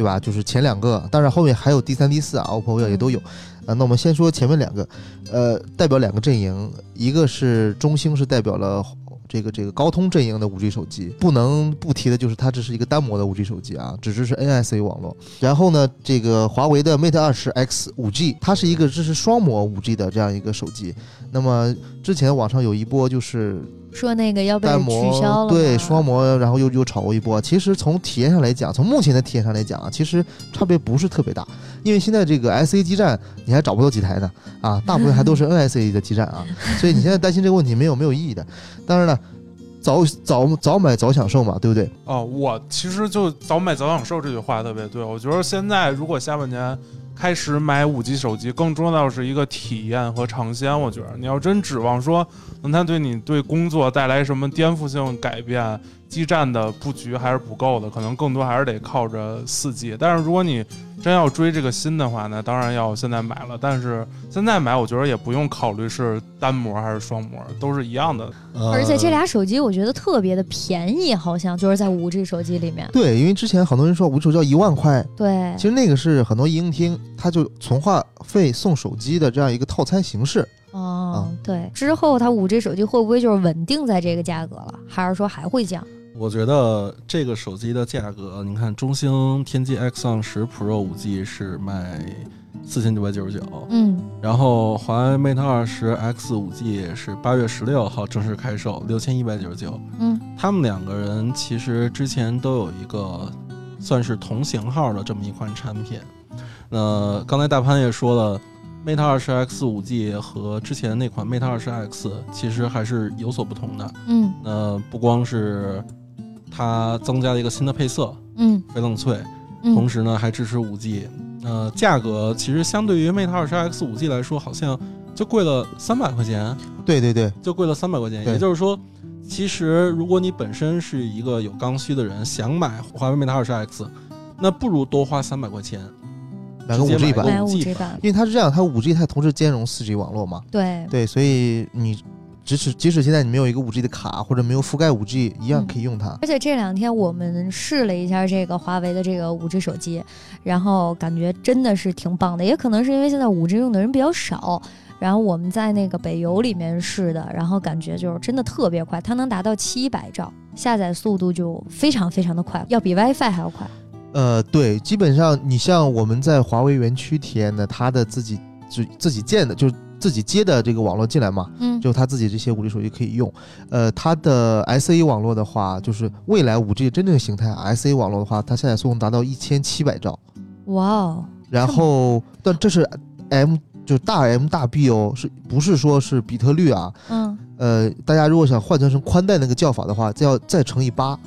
对吧？就是前两个，当然后面还有第三、第四啊，OPPO 也都有。啊，那我们先说前面两个，呃，代表两个阵营，一个是中兴，是代表了这个这个高通阵营的五 G 手机，不能不提的就是它这是一个单模的五 G 手机啊，只支持 NSA 网络。然后呢，这个华为的 Mate 二十 X 五 G，它是一个支持双模五 G 的这样一个手机。那么之前网上有一波就是说那个要被取消了，对双。模，然后又又炒过一波。其实从体验上来讲，从目前的体验上来讲啊，其实差别不是特别大，因为现在这个 SA 基站你还找不到几台呢啊，大部分还都是 NSA 的基站啊，所以你现在担心这个问题没有没有意义的。当然了，早早早买早享受嘛，对不对？哦，我其实就早买早享受这句话特别对。我觉得现在如果下半年开始买五 G 手机，更重要的是一个体验和尝鲜。我觉得你要真指望说能它对你对工作带来什么颠覆性改变，基站的布局还是不够的，可能更多还是得靠着四 G。但是如果你真要追这个新的话呢，当然要现在买了。但是现在买，我觉得也不用考虑是单模还是双模，都是一样的。呃而且这俩手机我觉得特别的便宜，好像就是在五 G 手机里面。对，因为之前很多人说五 G 手机要一万块，对其，实那个是很多营厅它就存话费送手机的这样一个套餐形式。哦，对，之后它五 G 手机会不会就是稳定在这个价格了，还是说还会降？我觉得这个手机的价格，你看中兴天玑 X 上十 Pro 五 G 是卖四千九百九十九，嗯，然后华为 Mate 二十 X 五 G 是八月十六号正式开售，六千一百九十九。嗯，他们两个人其实之前都有一个算是同型号的这么一款产品。那刚才大潘也说了，Mate 二十 X 五 G 和之前那款 Mate 二十 X 其实还是有所不同的。嗯那不光是它增加了一个新的配色，嗯。翡冷翠，嗯，同时呢还支持五 G。呃，价格其实相对于 Mate 二十 X 五 G 来说，好像就贵了三百块钱，对对对，就贵了三百块钱。也就是说，其实如果你本身是一个有刚需的人，想买华为 Mate 二十 X，那不如多花三百块钱买个五 G 版，五 5G G 版，因为它是这样，它五 G 它同时兼容四 G 网络嘛。对，对，所以你即使即使现在你没有一个五 G 的卡或者没有覆盖五 G，一样嗯可以用它。而且这两天我们试了一下这个华为的这个五 G 手机，然后感觉真的是挺棒的。也可能是因为现在五 G 用的人比较少，然后我们在那个北邮里面试的，然后感觉就是真的特别快，它能达到七百兆，下载速度就非常非常的快，要比 WiFi 还要快。呃，对，基本上你像我们在华为园区体验的，它的自己就自己建的，就是自己接的这个网络进来嘛，嗯，就他自己这些五 G 手机可以用。呃，它的 SA 网络的话，就是未来五 G 真正形态 SA 网络的话，它下载速度达到一千七百兆。哇哦，然后，但这是 M 就是大 M 大 B 哦，是不是说是比特率啊？嗯，呃，大家如果想换算成宽带那个叫法的话，再要再乘以八。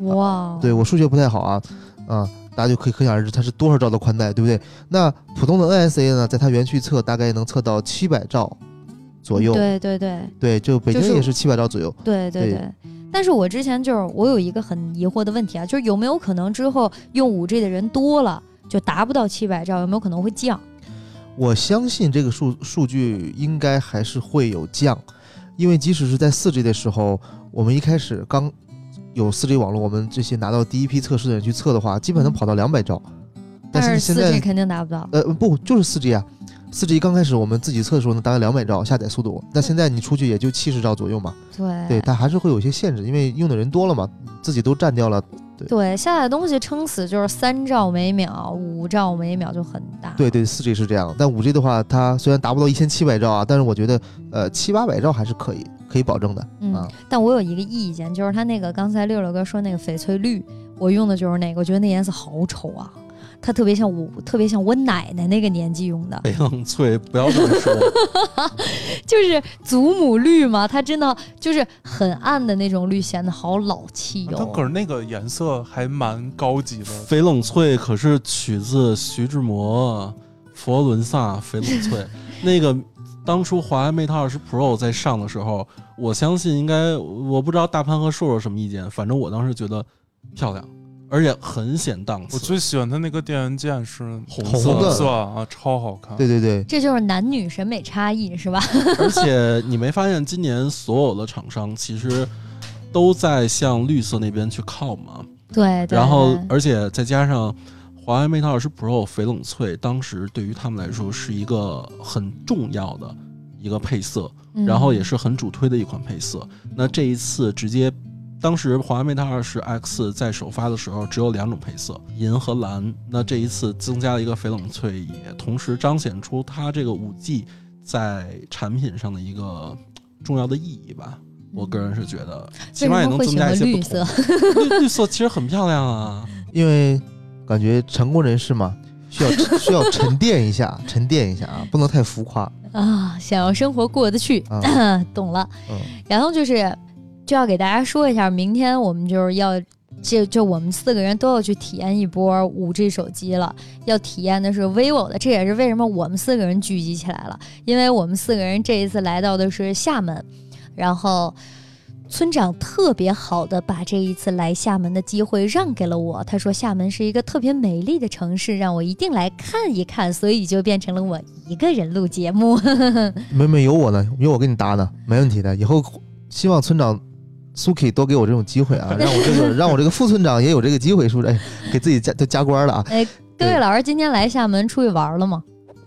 哇哦，对我数学不太好啊，啊，大家就可以可想而知它是多少兆的宽带，对不对？那普通的 NSA 呢，在它园区测大概能测到七百兆左右，对对对对，就北京也是七百兆左右。对对对对。但是我之前就是我有一个很疑惑的问题啊，就是有没有可能之后用五 G 的人多了，就达不到七百兆，有没有可能会降？我相信这个数数据应该还是会有降，因为即使是在四 G 的时候，我们一开始刚有 4G 网络，我们这些拿到第一批测试的人去测的话，基本能跑到两百兆。但但是现在肯定达不到。呃不就是 4G 啊，，4G 刚开始我们自己测的时候呢，大概两百兆下载速度，那现在你出去也就七十兆左右嘛。对对，它还是会有一些限制，因为用的人多了嘛，自己都占掉了。对，下载东西撑死就是三兆每秒，五兆每秒就很大。对对，，4G 是这样，但 5G 的话，它虽然达不到一千七百兆啊，但是我觉得呃七八百兆还是可以可以保证的嗯啊。但我有一个意见，就是他那个刚才六六哥说那个翡翠绿，我用的就是那个，我觉得那颜色好丑啊，它特别像我，特别像我奶奶那个年纪用的，<laughs> 翡冷翠，不要这么说。就是祖母绿嘛，它真的就是很暗的那种绿，显得好老气它可。是那个颜色还蛮高级的。翡冷翠可是取自徐志摩《佛罗伦萨翡冷翠》<laughs> 那个。当初华为 Mate 二十 Pro 在上的时候，我相信应该，我不知道大潘和硕硕什么意见，反正我当时觉得漂亮，而且很显档次。我最喜欢它那个电源键是红色红的色啊，超好看。对对对，这就是男女审美差异，是吧？<laughs> 而且你没发现今年所有的厂商其实都在向绿色那边去靠吗？对对。然后，而且再加上华为 Mate 20 Pro 翡冷翠当时对于他们来说是一个很重要的一个配色，嗯然后也是很主推的一款配色。那这一次直接，当时华为 Mate 20 X 在首发的时候只有两种配色，银和蓝。那这一次增加了一个翡冷翠，也同时彰显出它这个五 G 在产品上的一个重要的意义吧。我个人是觉得，起码也能增加一些不同。绿绿色其实很漂亮啊。因为感觉成功人士嘛，需要 <laughs> 需要沉淀一下，沉淀一下啊，不能太浮夸啊，想要生活过得去，啊。<coughs> 懂了。嗯然后就是就要给大家说一下，明天我们就是要。就就我们四个人都要去体验一波五 G 手机了，要体验的是 vivo 的，这也是为什么我们四个人聚集起来了，因为我们四个人这一次来到的是厦门，然后村长特别好的把这一次来厦门的机会让给了我，他说厦门是一个特别美丽的城市，让我一定来看一看，所以就变成了我一个人录节目。<laughs> 没没有我呢，有我给你搭呢，没问题的。以后希望村长 Suki 多给我这种机会啊，让我这个让我这个副村长也有这个机会，是不是？哎，给自己加就 <laughs> 加官了啊。哎，各位老师今天来厦门出去玩了吗？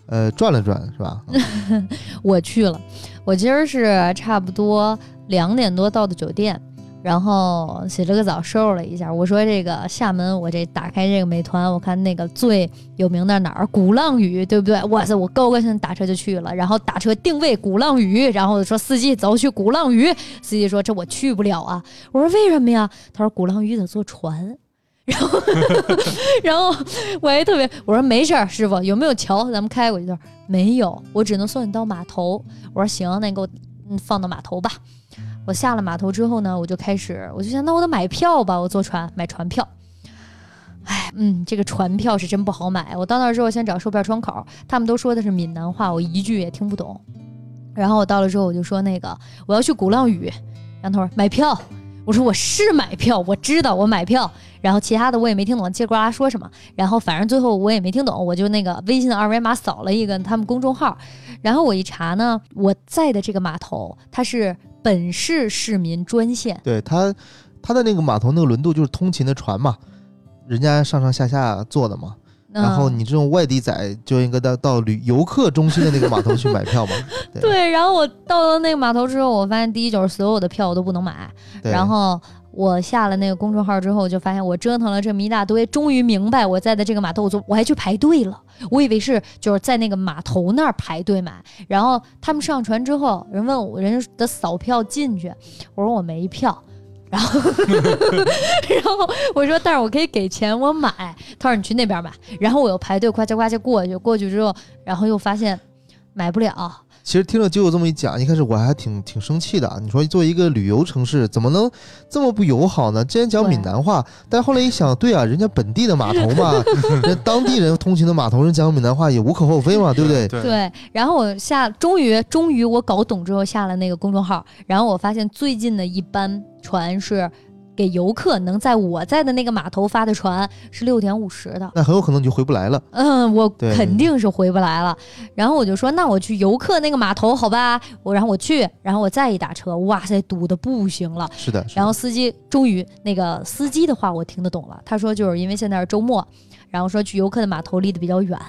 呃，转了转是吧？嗯 <laughs> 我去了，我今儿是差不多两点多到的酒店，然后洗了个澡，收拾了一下。我说这个厦门，我这打开这个美团，我看那个最有名的哪儿，鼓浪屿，对不对？哇塞，我高高兴兴打车就去了，然后打车定位鼓浪屿，然后说司机走去鼓浪屿，司机说这我去不了啊。我说为什么呀？他说鼓浪屿得坐船。<laughs> 然后，然后我还特别我说没事儿，师傅有没有桥？咱们开过去。他说没有，我只能送你到码头。我说行，那你给我放到码头吧。我下了码头之后呢，我就开始，我就想，那我得买票吧，我坐船买船票。哎，嗯，这个船票是真不好买。我到那儿之后，先找售票窗口，他们都说的是闽南话，我一句也听不懂。然后我到了之后，我就说那个我要去鼓浪屿，然后他说买票。我说我是买票，我知道我买票，然后其他的我也没听懂，叽里呱啦说什么，然后反正最后我也没听懂，我就那个微信的二维码扫了一个他们公众号，然后我一查呢，我在的这个码头它是本市市民专线，对他他的那个码头那个轮渡就是通勤的船嘛，人家上上下下坐的嘛。然后嗯你这种外地仔就应该到到旅游客中心的那个码头去买票嘛。<laughs> 对对，然后我到了那个码头之后，我发现第一就是所有的票我都不能买，对然后我下了那个公众号之后，就发现我折腾了这么一大堆，终于明白我在的这个码头，我就我还去排队了。我以为是就是在那个码头那儿排队买，然后他们上船之后，人问我人家得扫票进去，我说我没票。然后，<laughs> 然后我说，但是我可以给钱，我买。他说你去那边买。然后我又排队，呱唧呱唧过去，过去之后，然后又发现买不了。其实听了九九这么一讲，一开始我还挺挺生气的啊。你说作为一个旅游城市，怎么能这么不友好呢？之前讲闽南话，但后来一想，对啊，人家本地的码头嘛，<laughs> 人当地人通勤的码头人讲闽南话也无可厚非嘛，对不对？<laughs> 对对，然后我下，终于终于我搞懂之后下了那个公众号，然后我发现最近的一班船是给游客能在我在的那个码头发的船是六点五十的，那很有可能你就回不来了。嗯，我肯定是回不来了。然后我就说，那我去游客那个码头好吧？我然后我去，然后我再一打车，哇塞，堵的不行了。是的，是的然后司机终于那个司机的话我听得懂了，他说就是因为现在是周末，然后说去游客的码头离得比较远，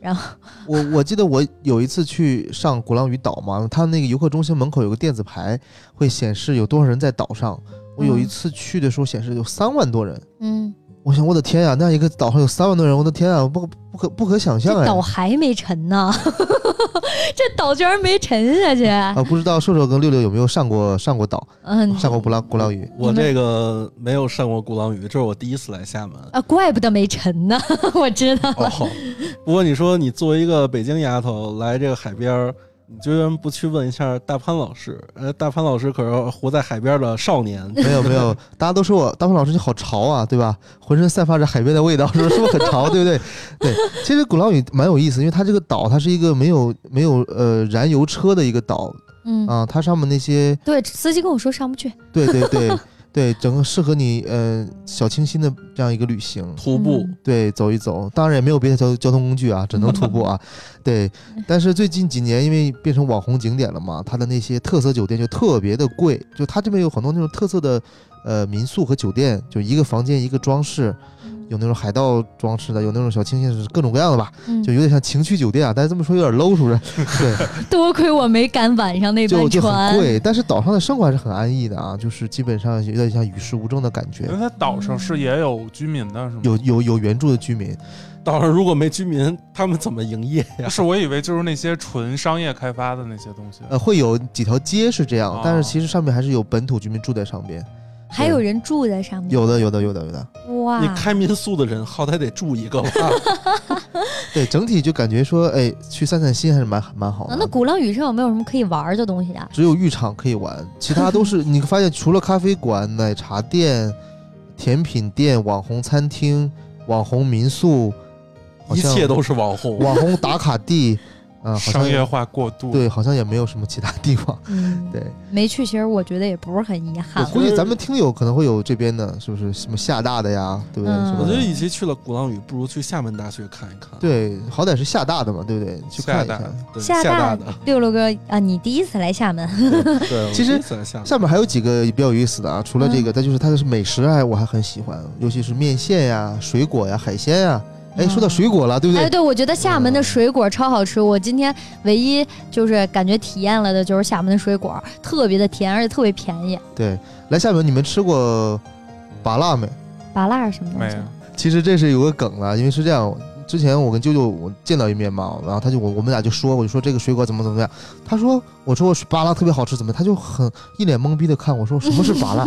然后我我记得我有一次去上鼓浪屿岛嘛，他那个游客中心门口有个电子牌，会显示有多少人在岛上。我有一嗯次去的时候显示有三万多人，嗯，我想我的天呀，那样一个岛上有三万多人，我的天啊，不不可不可想象哎！这岛还没沉呢，<laughs> 这岛居然没沉下去。啊，不知道瘦瘦跟六六有没有上过上过岛，嗯上过鼓浪鼓浪屿？我这个没有上过鼓浪屿，这是我第一次来厦门。啊，怪不得没沉呢，<laughs> 我知道。哦，不过你说你作为一个北京丫头来这个海边儿，你居然不去问一下大潘老师？呃，大潘老师可是活在海边的少年。没有没有，大家都说我大潘老师你好潮啊，对吧？浑身散发着海边的味道，是不是是不是很潮？对不对？对，其实鼓浪屿蛮有意思，因为它这个岛它是一个没有没有呃燃油车的一个岛嗯，啊，它上面那些对，司机跟我说上不去。对对对对，整个适合你呃小清新的这样一个旅行。徒步，嗯。对，走一走，当然也没有别的交交通工具啊，<laughs> 只能徒步啊。对，<laughs> 但是最近几年因为变成网红景点了嘛，它的那些特色酒店就特别的贵，就它这边有很多那种特色的呃民宿和酒店，就一个房间一个装饰，有那种海盗装饰的，有那种小清新是各种各样的吧，嗯就有点像情趣酒店啊。但是这么说有点 low，是不是？对，多亏我没赶晚上那班就就很船。贵。但是岛上的生活还是很安逸的啊，就是基本上有点像与世无争的感觉因为。它岛上是也有居民的，是吗？有有有原住的居民，岛上如果没居民，他们怎么营业呀？是我以为就是那些纯商业开发的那些东西。呃，会有几条街是这样，但是哦其实上面还是有本土居民住在上边。还有人住在上面。有的，有的，有的，有的。哇，你开民宿的人好歹得住一个吧？<laughs> 对，整体就感觉说，哎，去散散心还是蛮蛮好的。啊那鼓浪屿上有没有什么可以玩的东西啊？只有浴场可以玩，其他都是 <laughs> 你发现，除了咖啡馆、奶茶店、甜品店、网红餐厅、网红民宿，一切都是网红。网红打卡地，啊，商业化过度，对，好像也没有什么其他地方。<laughs> 嗯，对，没去，其实我觉得也不是很遗憾我。估计咱们听友可能会有这边的，是不是什么厦大的呀，对不对？嗯我觉得与其去了鼓浪屿，不如去厦门大学看一看。对，好歹是厦大的嘛，对不对？去看一看。厦大厦大的。六六哥啊，你第一次来厦门，<laughs> 对，我其实第一次来厦门下面还有几个比较有意思的啊，除了这个，嗯再就是它的美食啊，我还很喜欢，尤其是面线呀、水果呀、海鲜呀。哎，说到水果了，对不对哎，对？对，我觉得厦门的水果超好吃。我今天唯一就是感觉体验了的就是厦门的水果，特别的甜，而且特别便宜。对，来厦门你们吃过拔辣没？拔辣是什么东西？其实这是有个梗了，因为是这样，之前我跟舅舅我见到一面嘛，然后他就我我们俩就说，我就说这个水果怎么怎么样，他说我说我拔辣特别好吃，怎么？他就很一脸懵逼的看我说什么是拔辣？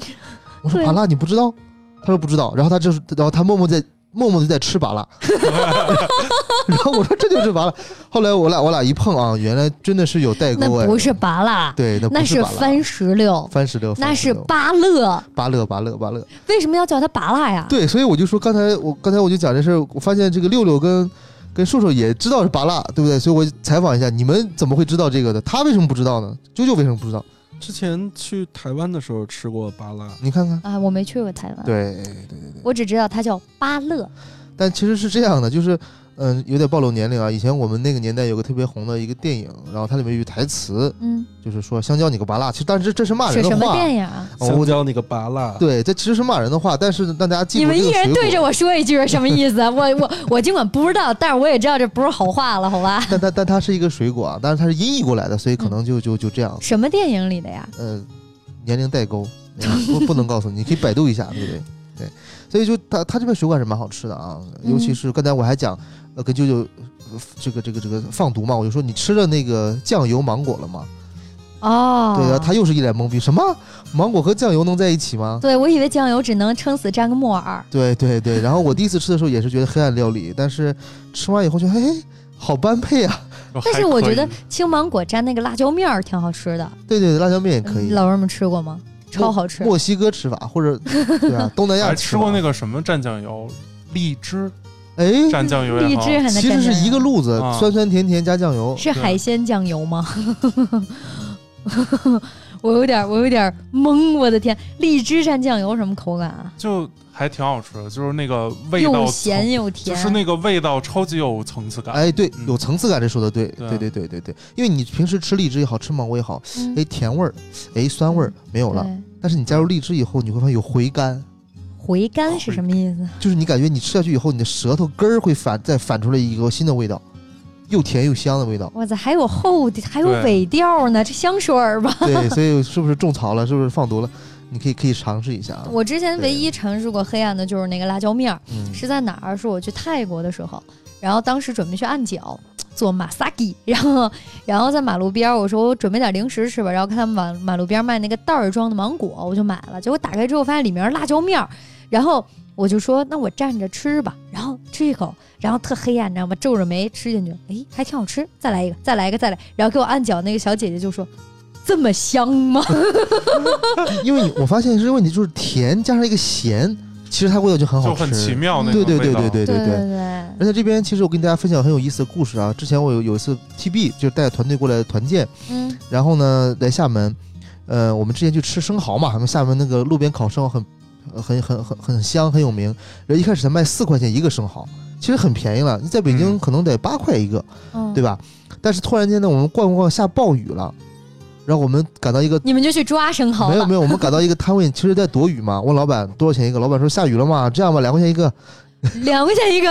<laughs> 我说对拔辣你不知道？他说不知道，然后他就是然后他默默在默默的在吃拔辣，<laughs> 然后我说这就是拔辣，后来我俩我俩一碰啊，原来真的是有代沟哎，那不是拔辣，对，那是番石榴，番石榴，那是芭乐。芭乐芭乐芭乐。为什么要叫它拔辣呀？对，所以我就说刚才我刚才我就讲这事儿，我发现这个六六跟跟瘦瘦也知道是拔辣，对不对？所以我采访一下，你们怎么会知道这个的？他为什么不知道呢？啾啾为什么不知道？之前去台湾的时候吃过芭乐，你看看，啊，我没去过台湾，对对对对。我只知道它叫芭乐。但其实是这样的，就是嗯、有点暴露年龄啊。以前我们那个年代有个特别红的一个电影，然后它里面有一句台词，嗯，就是说香蕉你个拔辣。其实但是这是骂是什么人的话，电影啊？哦香蕉你个芭辣，对，这其实是骂人的话，但是让大家记住你们一人对着。我说一句是什么意思？我我我尽管不知道，但是我也知道这不是好话了，好吧？<laughs> 但但但它是一个水果啊，但是它是音译过来的，所以可能就就就这样。什么电影里的呀？呃，年龄代沟，嗯 <laughs> 不不能告诉你，你可以百度一下，对不对？对，所以就它它这边水果还是蛮好吃的啊，嗯尤其是刚才我还讲，呃，跟舅舅呃这个这个这个放毒嘛，我就说你吃了那个酱油芒果了吗？哦，对啊，他又是一脸懵逼，什么芒果和酱油能在一起吗？对我以为酱油只能撑死沾个木耳。对对对，然后我第一次吃的时候也是觉得黑暗料理，但是吃完以后觉得，嘿，好般配啊！但是我觉得青芒果蘸那个辣椒面儿挺好吃的，对对对，辣椒面也可以，嗯老人们吃过吗？超好吃。墨西哥吃法或者对啊，东南亚还吃过那，个什么蘸酱油，荔枝哎，蘸酱油也好。荔枝还能其实是一个路子，啊。酸酸甜甜加酱油，是海鲜酱油吗？<laughs> 我有点，我有点懵，我的天！荔枝蘸酱油什么口感啊？就还挺好吃的，就是那个味道又咸又甜，就是那个味道超级有层次感。哎，对，嗯。有层次感，这说的对，对。对对对对对，因为你平时吃荔枝也好吃芒果也好，嗯。哎，甜味儿，哎，酸味儿没有了，但是你加入荔枝以后，你会发现有回甘，回甘是什么意思？就是你感觉你吃下去以后，你的舌头根儿会反再反出来一个新的味道，又甜又香的味道。哇塞，还有后还有尾调呢，这香水儿吧？对，<laughs> 所以是不是种草了？是不是放毒了？你可以可以尝试一下啊。我之前唯一尝试过黑暗的就是那个辣椒面儿，嗯，是在哪儿？是我去泰国的时候，然后当时准备去按脚做马萨基，然后然后在马路边儿，我说我准备点零食吃吧，然后看他们马马路边卖那个袋儿装的芒果，我就买了，结果打开之后发现里面是辣椒面儿，然后我就说那我蘸着吃吧，然后吃一口，然后特黑暗，你知道吗？皱着眉吃进去，哎，还挺好吃，再来一个，再来一个，再来，然后给我按脚那个小姐姐就说。这么香吗？<laughs> 因为你我发现是问题就是甜加上一个咸，其实它味道就很好吃，就很奇妙那对对个味道。对对对对对对。而且这边其实我跟大家分享很有意思的故事啊。之前我有有一次 TB 就是带着团队过来团建，嗯然后呢来厦门，呃，我们之前去吃生蚝嘛，他们厦门那个路边烤生蚝很呃很很很很香很有名。然后一开始才卖四块钱一个生蚝，其实很便宜了，你在北京嗯可能得八块一个，嗯，对吧？但是突然间呢，我们逛逛下暴雨了。然后我们赶到一个你们就去抓生蚝。没有没有，我们赶到一个摊位，其实在躲雨嘛。问老板多少钱一个，老板说下雨了嘛，这样吧，两块钱一个。<laughs> 两块钱一个，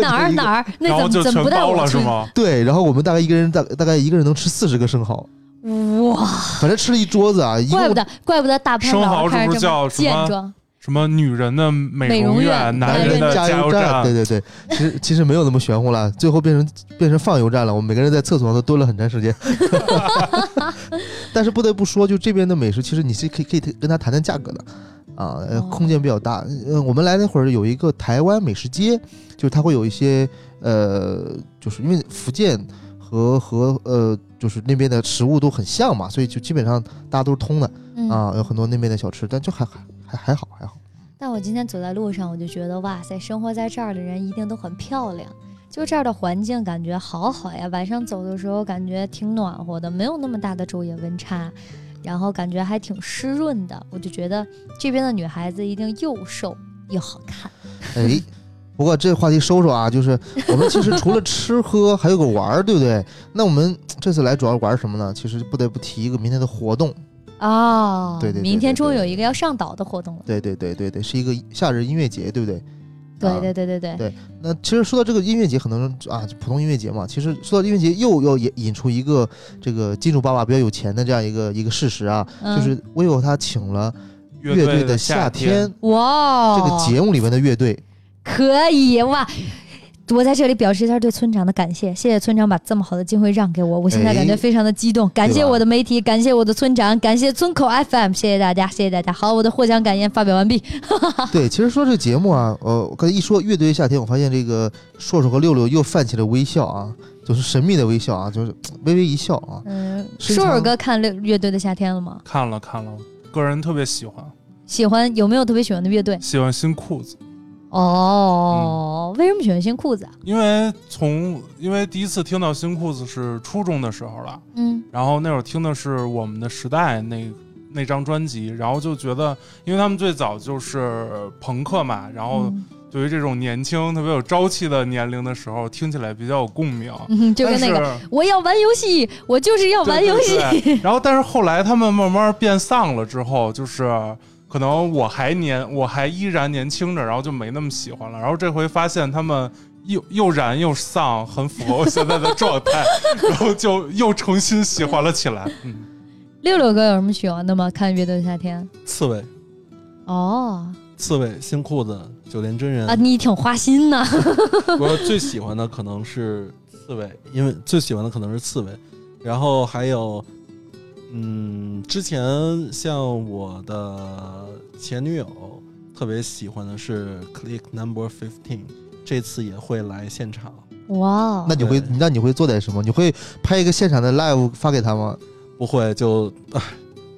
哪儿钱一个。哪儿？然后就那怎么怎么全包不带我去？了是吗？对，然后我们大概一个人大大概一个人能吃四十个生蚝，哇，反正吃了一桌子啊，一怪不得怪不得大胖生蚝是不是叫什么壮。什么女人的美美容容院男男人的加油站，对对对，其实其实没有那么玄乎了，最后变成变成放油站了。我们每个人在厕所上都蹲了很长时间。<laughs> 但是不得不说，就这边的美食，其实你是可以可以跟他谈谈价格的，啊，呃哦空间比较大。呃，我们来那会儿有一个台湾美食街，就是它会有一些呃，就是因为福建和和呃，就是那边的食物都很像嘛，所以就基本上大家都是通的嗯，啊，有很多那边的小吃，但就还还还还好还好。但我今天走在路上，我就觉得哇塞，生活在这儿的人一定都很漂亮。就这儿的环境感觉好好呀，晚上走的时候感觉挺暖和的，没有那么大的昼夜温差，然后感觉还挺湿润的。我就觉得这边的女孩子一定又瘦又好看。哎，不过这个话题收收啊，就是我们其实除了吃喝，还有个玩儿，对不对？那我们这次来主要玩什么呢？其实不得不提一个明天的活动。哦，对对对明天对对终于有一个要上岛的活动了。对对对对对，是一个夏日音乐节，对不对？对啊对对对对，对那其实说到这个音乐节，很多人啊，普通音乐节嘛，其实说到音乐节，又要引引出一个这个金主爸爸比较有钱的这样一个一个事实啊，嗯就是 vivo 他请了乐队的夏天，哇，这个节目里面的乐队，可以哇！我在这里表示一下对村长的感谢，谢谢村长把这么好的机会让给我，我现在感觉哎非常的激动，感谢我的媒体，感谢我的村长，感谢村口 FM，谢谢大家，谢谢大家。好，我的获奖感言发表完毕。<laughs> <laughs> 对，其实说这个节目啊，呃，我刚才一说乐队夏天，我发现这个硕硕和六六又泛起了微笑啊，就是神秘的微笑啊，就是微微一笑啊。嗯，硕硕哥看乐乐队的夏天了吗？看了看了，个人特别喜欢，喜欢有没有特别喜欢的乐队？喜欢新裤子，哦，为什么喜欢新裤子啊？因为从因为第一次听到新裤子是初中的时候了，嗯然后那会儿听的是我们的时代那那张专辑，然后就觉得，因为他们最早就是朋克嘛，然后嗯对于这种年轻特别有朝气的年龄的时候，听起来比较有共鸣。嗯，<laughs> 就跟那个但是我要玩游戏，我就是要玩游戏。对对对然后，但是后来他们慢慢变丧了之后，就是可能我还年，我还依然年轻着，然后就没那么喜欢了。然后这回发现他们又又燃又丧，很符合我现在的状态，然后就又重新喜欢了起来。<laughs> 嗯，六六哥有什么喜欢的吗？看乐队夏天。刺猬，哦刺猬，新裤子，九连真人啊，你挺花心呐。<laughs> 我最喜欢的可能是刺猬，因为最喜欢的可能是刺猬，然后还有，嗯，之前像我的前女友特别喜欢的是 Click Number Fifteen，这次也会来现场。哇，那你会那你会做点什么？你会拍一个现场的 live 发给他吗？不会就，唉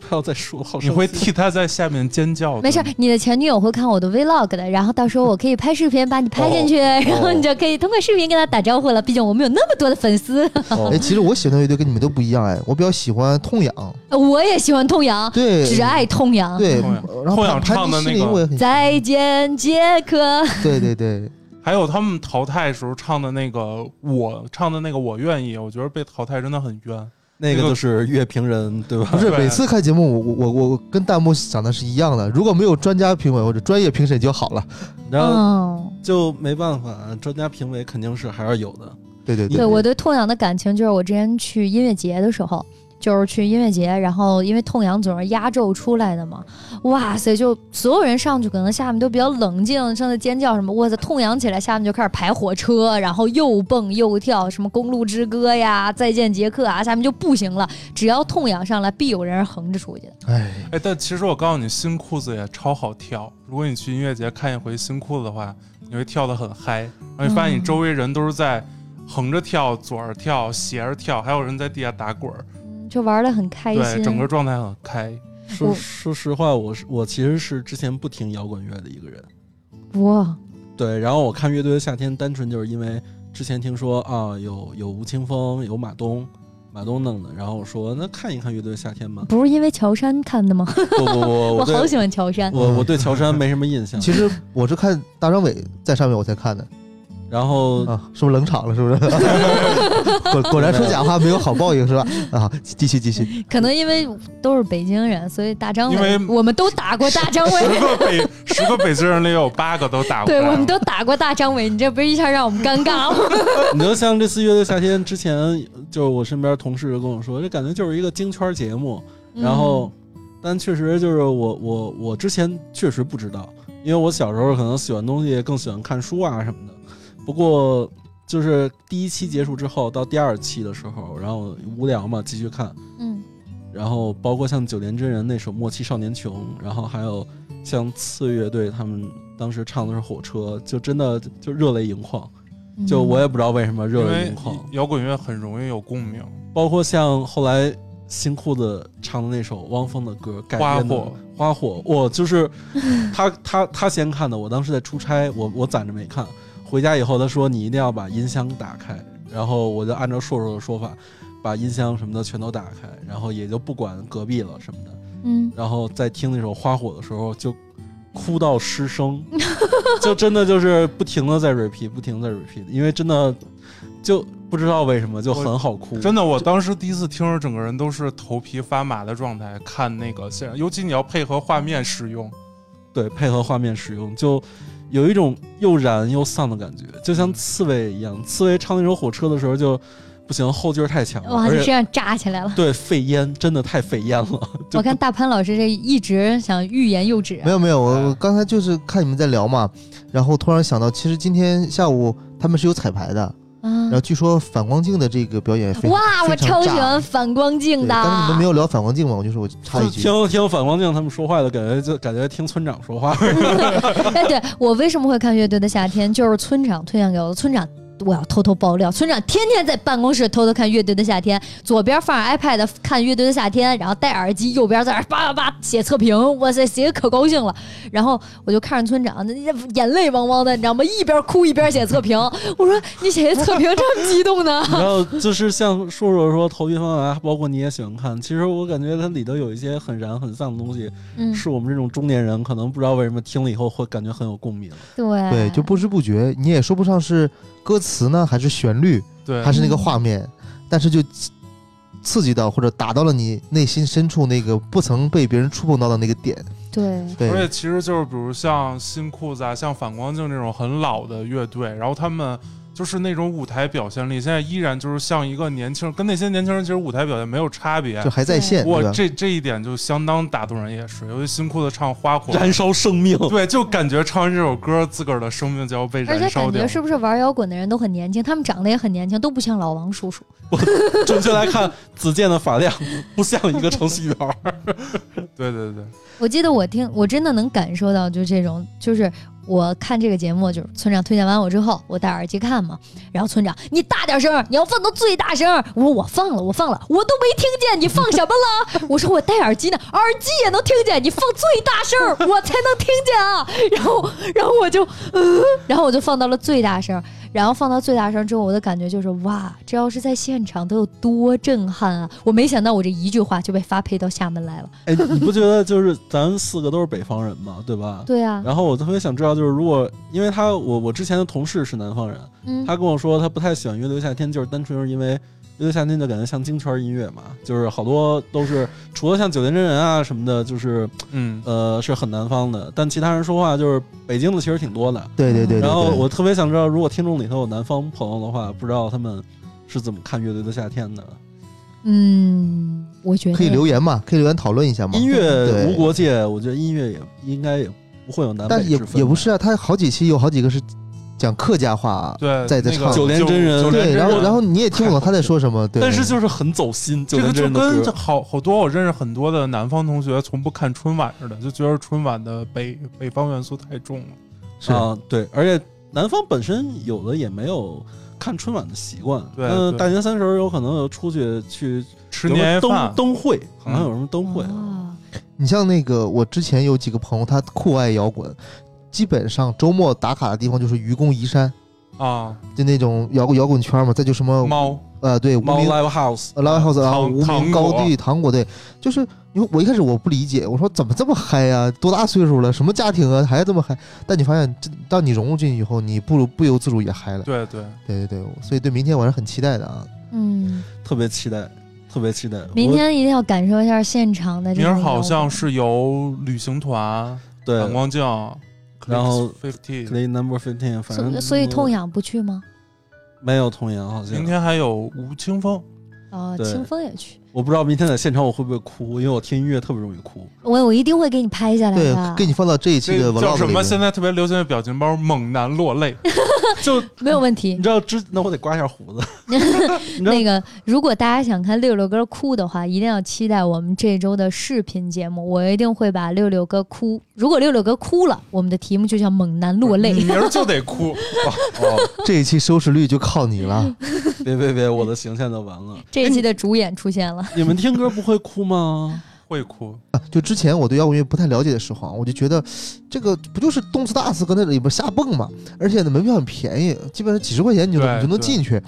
不要再说，好你会替他在下面尖叫的。没事，你的前女友会看我的 vlog 的，然后到时候我可以拍视频把你拍进去，然后你就可以通过视频跟他打招呼了。毕竟我们有那么多的粉丝，哦 <laughs> 哎，其实我喜欢的乐队跟你们都不一样哎，我比较喜欢痛痒，我也喜欢痛痒，对，只爱痛痒。对，痛痒然后痛痒唱的那个再见，杰克。对对对，还有他们淘汰时候唱的那个我唱的那个我愿意，我觉得被淘汰真的很冤。那个就是乐评人对吧？不是每次看节目，我我我我跟弹幕想的是一样的。如果没有专家评委或者专业评审就好了。然后嗯，就没办法，专家评委肯定是还是有的。对对对我对痛痒的感情就是我之前去音乐节的时候。就是去音乐节，然后因为痛痒总是压轴出来的嘛，哇塞，就所有人上去可能下面都比较冷静，上去尖叫什么，哇塞，痛痒起来，下面就开始排火车，然后又蹦又跳，什么公路之歌呀，再见杰克啊，下面就不行了，只要痛痒上来，必有人横着出去。哎，哎，但其实我告诉你，新裤子也超好跳。如果你去音乐节看一回新裤子的话，你会跳得很嗨，然后你发现你周围人都是在横着跳、左着跳、斜着跳，还有人在地下打滚儿，嗯，就玩的很开对，心。整个状态很开。说说实话，我是我其实是之前不听摇滚乐的一个人。哇，对，然后我看乐队的夏天，单纯就是因为之前听说啊，有有吴青峰，有马东，马东弄的，然后我说那看一看乐队的夏天吧。不是因为乔杉看的吗？不不不，我 <laughs> 我好喜欢乔杉。我我对乔杉没什么印象。其实我是看大张伟在上面我才看的。然后啊，是不是冷场了？是不是？<laughs> 果果然说假话没有好报应是吧？<laughs> 啊，继续继续。可能因为都是北京人，所以大张伟因为我们都打过大张伟十，个北十个北京人里有八个都打过对，我们都打过大张伟，你这不是一下让我们尴尬吗？<laughs> 你就像这次乐队夏天之前，就是我身边同事就跟我说，这感觉就是一个京圈节目。然后，但确实就是我我我之前确实不知道，因为我小时候可能喜欢东西更喜欢看书啊什么的。不过就是第一期结束之后，到第二期的时候，然后无聊嘛，继续看。嗯然后包括像九连真人那首《莫欺少年穷》，然后还有像次乐队他们当时唱的是《火车》，就真的就热泪盈眶。嗯，就我也不知道为什么热泪盈眶。摇滚乐很容易有共鸣，包括像后来新裤子唱的那首汪峰的歌改花编的火花火，我就是 <laughs> 他他他先看的，我当时在出差，我我攒着没看，回家以后他说你一定要把音箱打开，然后我就按照硕硕的说法，把音箱什么的全都打开，然后也就不管隔壁了什么的，嗯，然后在听那首花火的时候就哭到失声，<laughs> 就真的就是不停的在 repeat，不停的在 repeat，因为真的就不知道为什么就很好哭，真的，我当时第一次听着，整个人都是头皮发麻的状态看那个现场，尤其你要配合画面使用，对，配合画面使用，就有一种又燃又丧的感觉，就像刺猬一样。刺猬唱那首火车的时候就不行，后劲儿太强了，哇，就这样炸起来了。对肺烟真的太肺烟了。<laughs> 我看大潘老师这一直想欲言又止没，有没有，我哎我刚才就是看你们在聊嘛，然后突然想到，其实今天下午他们是有彩排的，啊然后据说反光镜的这个表演非哇，我超喜欢反光镜的。对但是你们没有聊反光镜嘛？我就说我插一句，听听反光镜他们说话的感觉，就感觉听村长说话。<laughs> 哎，对我为什么会看乐队的夏天，就是村长推荐给我的。村长，我要偷偷爆料，村长天天在办公室偷偷看乐队的夏天，左边放着 iPad 看乐队的夏天，然后戴耳机，右边在那叭叭叭写测评，哇塞，写的可高兴了。然后我就看着村长，那眼泪汪汪的，你知道吗？一边哭一边写测评。我说你写的测评这么激动呢？然后就是像硕硕说头皮发麻，包括你也喜欢看。其实我感觉它里头有一些很燃很丧的东西，嗯，是我们这种中年人可能不知道为什么听了以后会感觉很有共鸣。对对，就不知不觉你也说不上是歌词呢，还是旋律，对，还是那个画面，但是就刺刺激到或者打到了你内心深处那个不曾被别人触碰到的那个点。对，而且，其实就是比如像新裤子啊，像反光镜这种很老的乐队，然后他们就是那种舞台表现力，现在依然就是像一个年轻人，跟那些年轻人其实舞台表现没有差别就。还在线，哇？这这一点就相当打动人，也是，尤其新裤子唱花火，燃烧生命，对，就感觉唱完这首歌，自个儿的生命就要被燃烧掉感觉。是不是玩摇滚的人都很年轻？他们长得也很年轻，都不像老王叔叔。<laughs> 准确来看，子健的发量不像一个程序员。对对对，我记得我听，我真的能感受到，就这种，就是我看这个节目，就是村长推荐完我之后，我戴耳机看嘛，然后村长你大点声，你要放到最大声。我说我放了，我放了，我都没听见你放什么了。我说我戴耳机呢，耳机也能听见，你放最大声，我才能听见啊。然后，然后我就，嗯，然后我就放到了最大声，然后放到最大声之后，我的感觉就是哇，这要是在现场得有多震撼啊！我没想到我这一句话就被发配到厦门来了。哎，你不觉得就是咱四个都是北方人嘛，对吧？对啊，然后我特别想知道，就是如果因为他我我之前的同事是南方人，嗯，他跟我说他不太喜欢乐队夏天，就是单纯是因为乐队夏天就感觉像京圈音乐嘛，就是好多都是除了像九天真人啊什么的，就是嗯，呃是很南方的，但其他人说话就是北京的其实挺多的。对对对对。对然后我特别想知道，如果听众里头有南方朋友的话，不知道他们是怎么看乐队的夏天的。嗯，我觉得可以留言嘛，可以留言讨论一下嘛。音乐无国界，我觉得音乐也应该也不会有南北但也。也不是啊，他好几期有好几个是讲客家话啊，对，在在唱。九连真人。对，然后然后你也听不懂他在说什么，<laughs> 对。但是就是很走心，九这个就跟。好好多我认识很多的南方同学从不看春晚似的，就觉得春晚的北北方元素太重了。是。啊，对，而且南方本身有的也没有看春晚的习惯，对大年三十儿有可能有出去去吃个年夜饭。灯，灯会，好像有什么灯会，啊你像那个，我之前有几个朋友，他酷爱摇滚，基本上周末打卡的地方就是愚公移山，啊，就那种摇滚摇滚圈嘛，再就什么猫。呃，对，猫 Live House，呃 Live House 啊，糖无名糖高地糖果队，就是因为我一开始我不理解，我说怎么这么嗨呀、多大岁数了，什么家庭啊，还这么嗨？但你发现，这当你融入进去以后，你不不由自主也嗨了。对对，对对对，所以对明天我是很期待的啊。嗯，特别期待，特别期待。明天一定要感受一下现场的这明种儿好像是有旅行团、对。反光镜，然后 Fifty，Play Number Fifteen，反正所所以痛痒不去吗？没有痛痒，好像。明天还有吴青峰，哦，对。清风也去，我不知道明天在现场我会不会哭，因为我听音乐特别容易哭。我我一定会给你拍下来对的，，给你放到这一期的这叫什么？现在特别流行的表情包“猛男落泪 <laughs> ”，就没有问题你。知道之那我得刮一下胡子。<laughs> 那个，如果大家想看六六哥哭的话，一定要期待我们这周的视频节目。我一定会把六六哥哭。如果六六哥哭了，我们的题目就叫“猛男落泪你明儿就得 <laughs> 哭。哦，这一期收视率就靠你了。别别别，我的形象都完了。”。这一期的主演出现了，<laughs> 你们听歌不会哭吗？会哭，就之前我对摇滚乐不太了解的时候啊，我就觉得这个不就是动次打次搁那里边瞎蹦嘛，而且呢门票很便宜，基本上几十块钱你就你就能进去。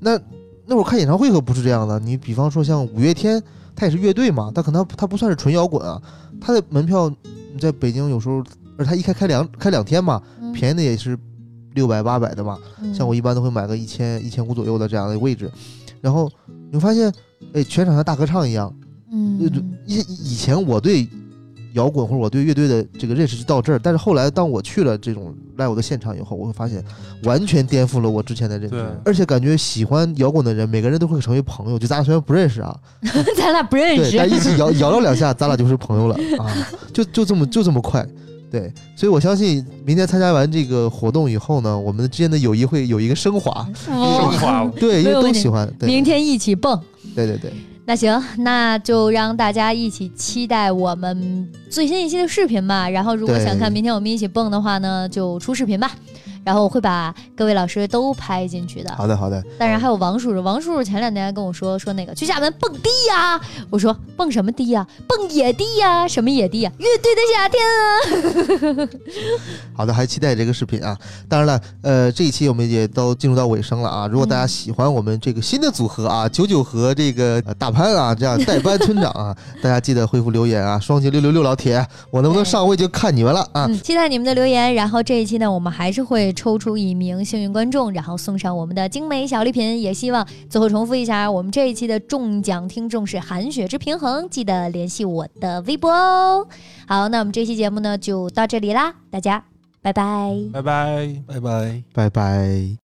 那那会儿看演唱会可不是这样的，你比方说像五月天，他也是乐队嘛，他可能他不算是纯摇滚啊，他的门票你在北京有时候，而他一开开两开两天嘛，嗯便宜的也是六百八百的嘛，嗯像我一般都会买个一千一千五左右的这样的位置，然后你会发现，哎，全场像大合唱一样。嗯呃，以以前我对摇滚或者我对乐队的这个认识就到这儿，但是后来当我去了这种 live 的现场以后，我会发现完全颠覆了我之前的认知对，而且感觉喜欢摇滚的人，每个人都会成为朋友。就咱俩虽然不认识啊，<laughs> 咱俩不认对，识但。一起摇 <laughs> 摇了两下，咱俩就是朋友了啊，就就这么就这么快。对，所以我相信明天参加完这个活动以后呢，我们之间的友谊会有一个升华。哦升华。对，因为都喜欢。对，明天一起蹦。对对对，那行，那就让大家一起期待我们最新一期的视频吧。然后，如果想看明天我们一起蹦的话呢，就出视频吧。然后我会把各位老师都拍进去的。好的好的，当然还有王叔叔，王叔叔前两天还跟我说说那个去厦门蹦迪呀、我说蹦什么迪呀、蹦野迪呀、什么野迪呀、乐队的夏天啊。<laughs> 好的，还期待这个视频啊！当然了，呃，这一期我们也都进入到尾声了啊。如果大家喜欢我们这个新的组合啊，九九和这个、呃、大潘啊，这样代班村长啊，<laughs> 大家记得回复留言啊，双击六六六老铁，我能不能上位就看你们了啊！嗯，期待你们的留言。然后这一期呢，我们还是会抽出一名幸运观众，然后送上我们的精美小礼品。也希望最后重复一下，我们这一期的中奖听众是韩雪之平衡，记得联系我的微博哦。好，那我们这期节目呢就到这里啦，大家拜拜。拜拜。拜拜。拜拜。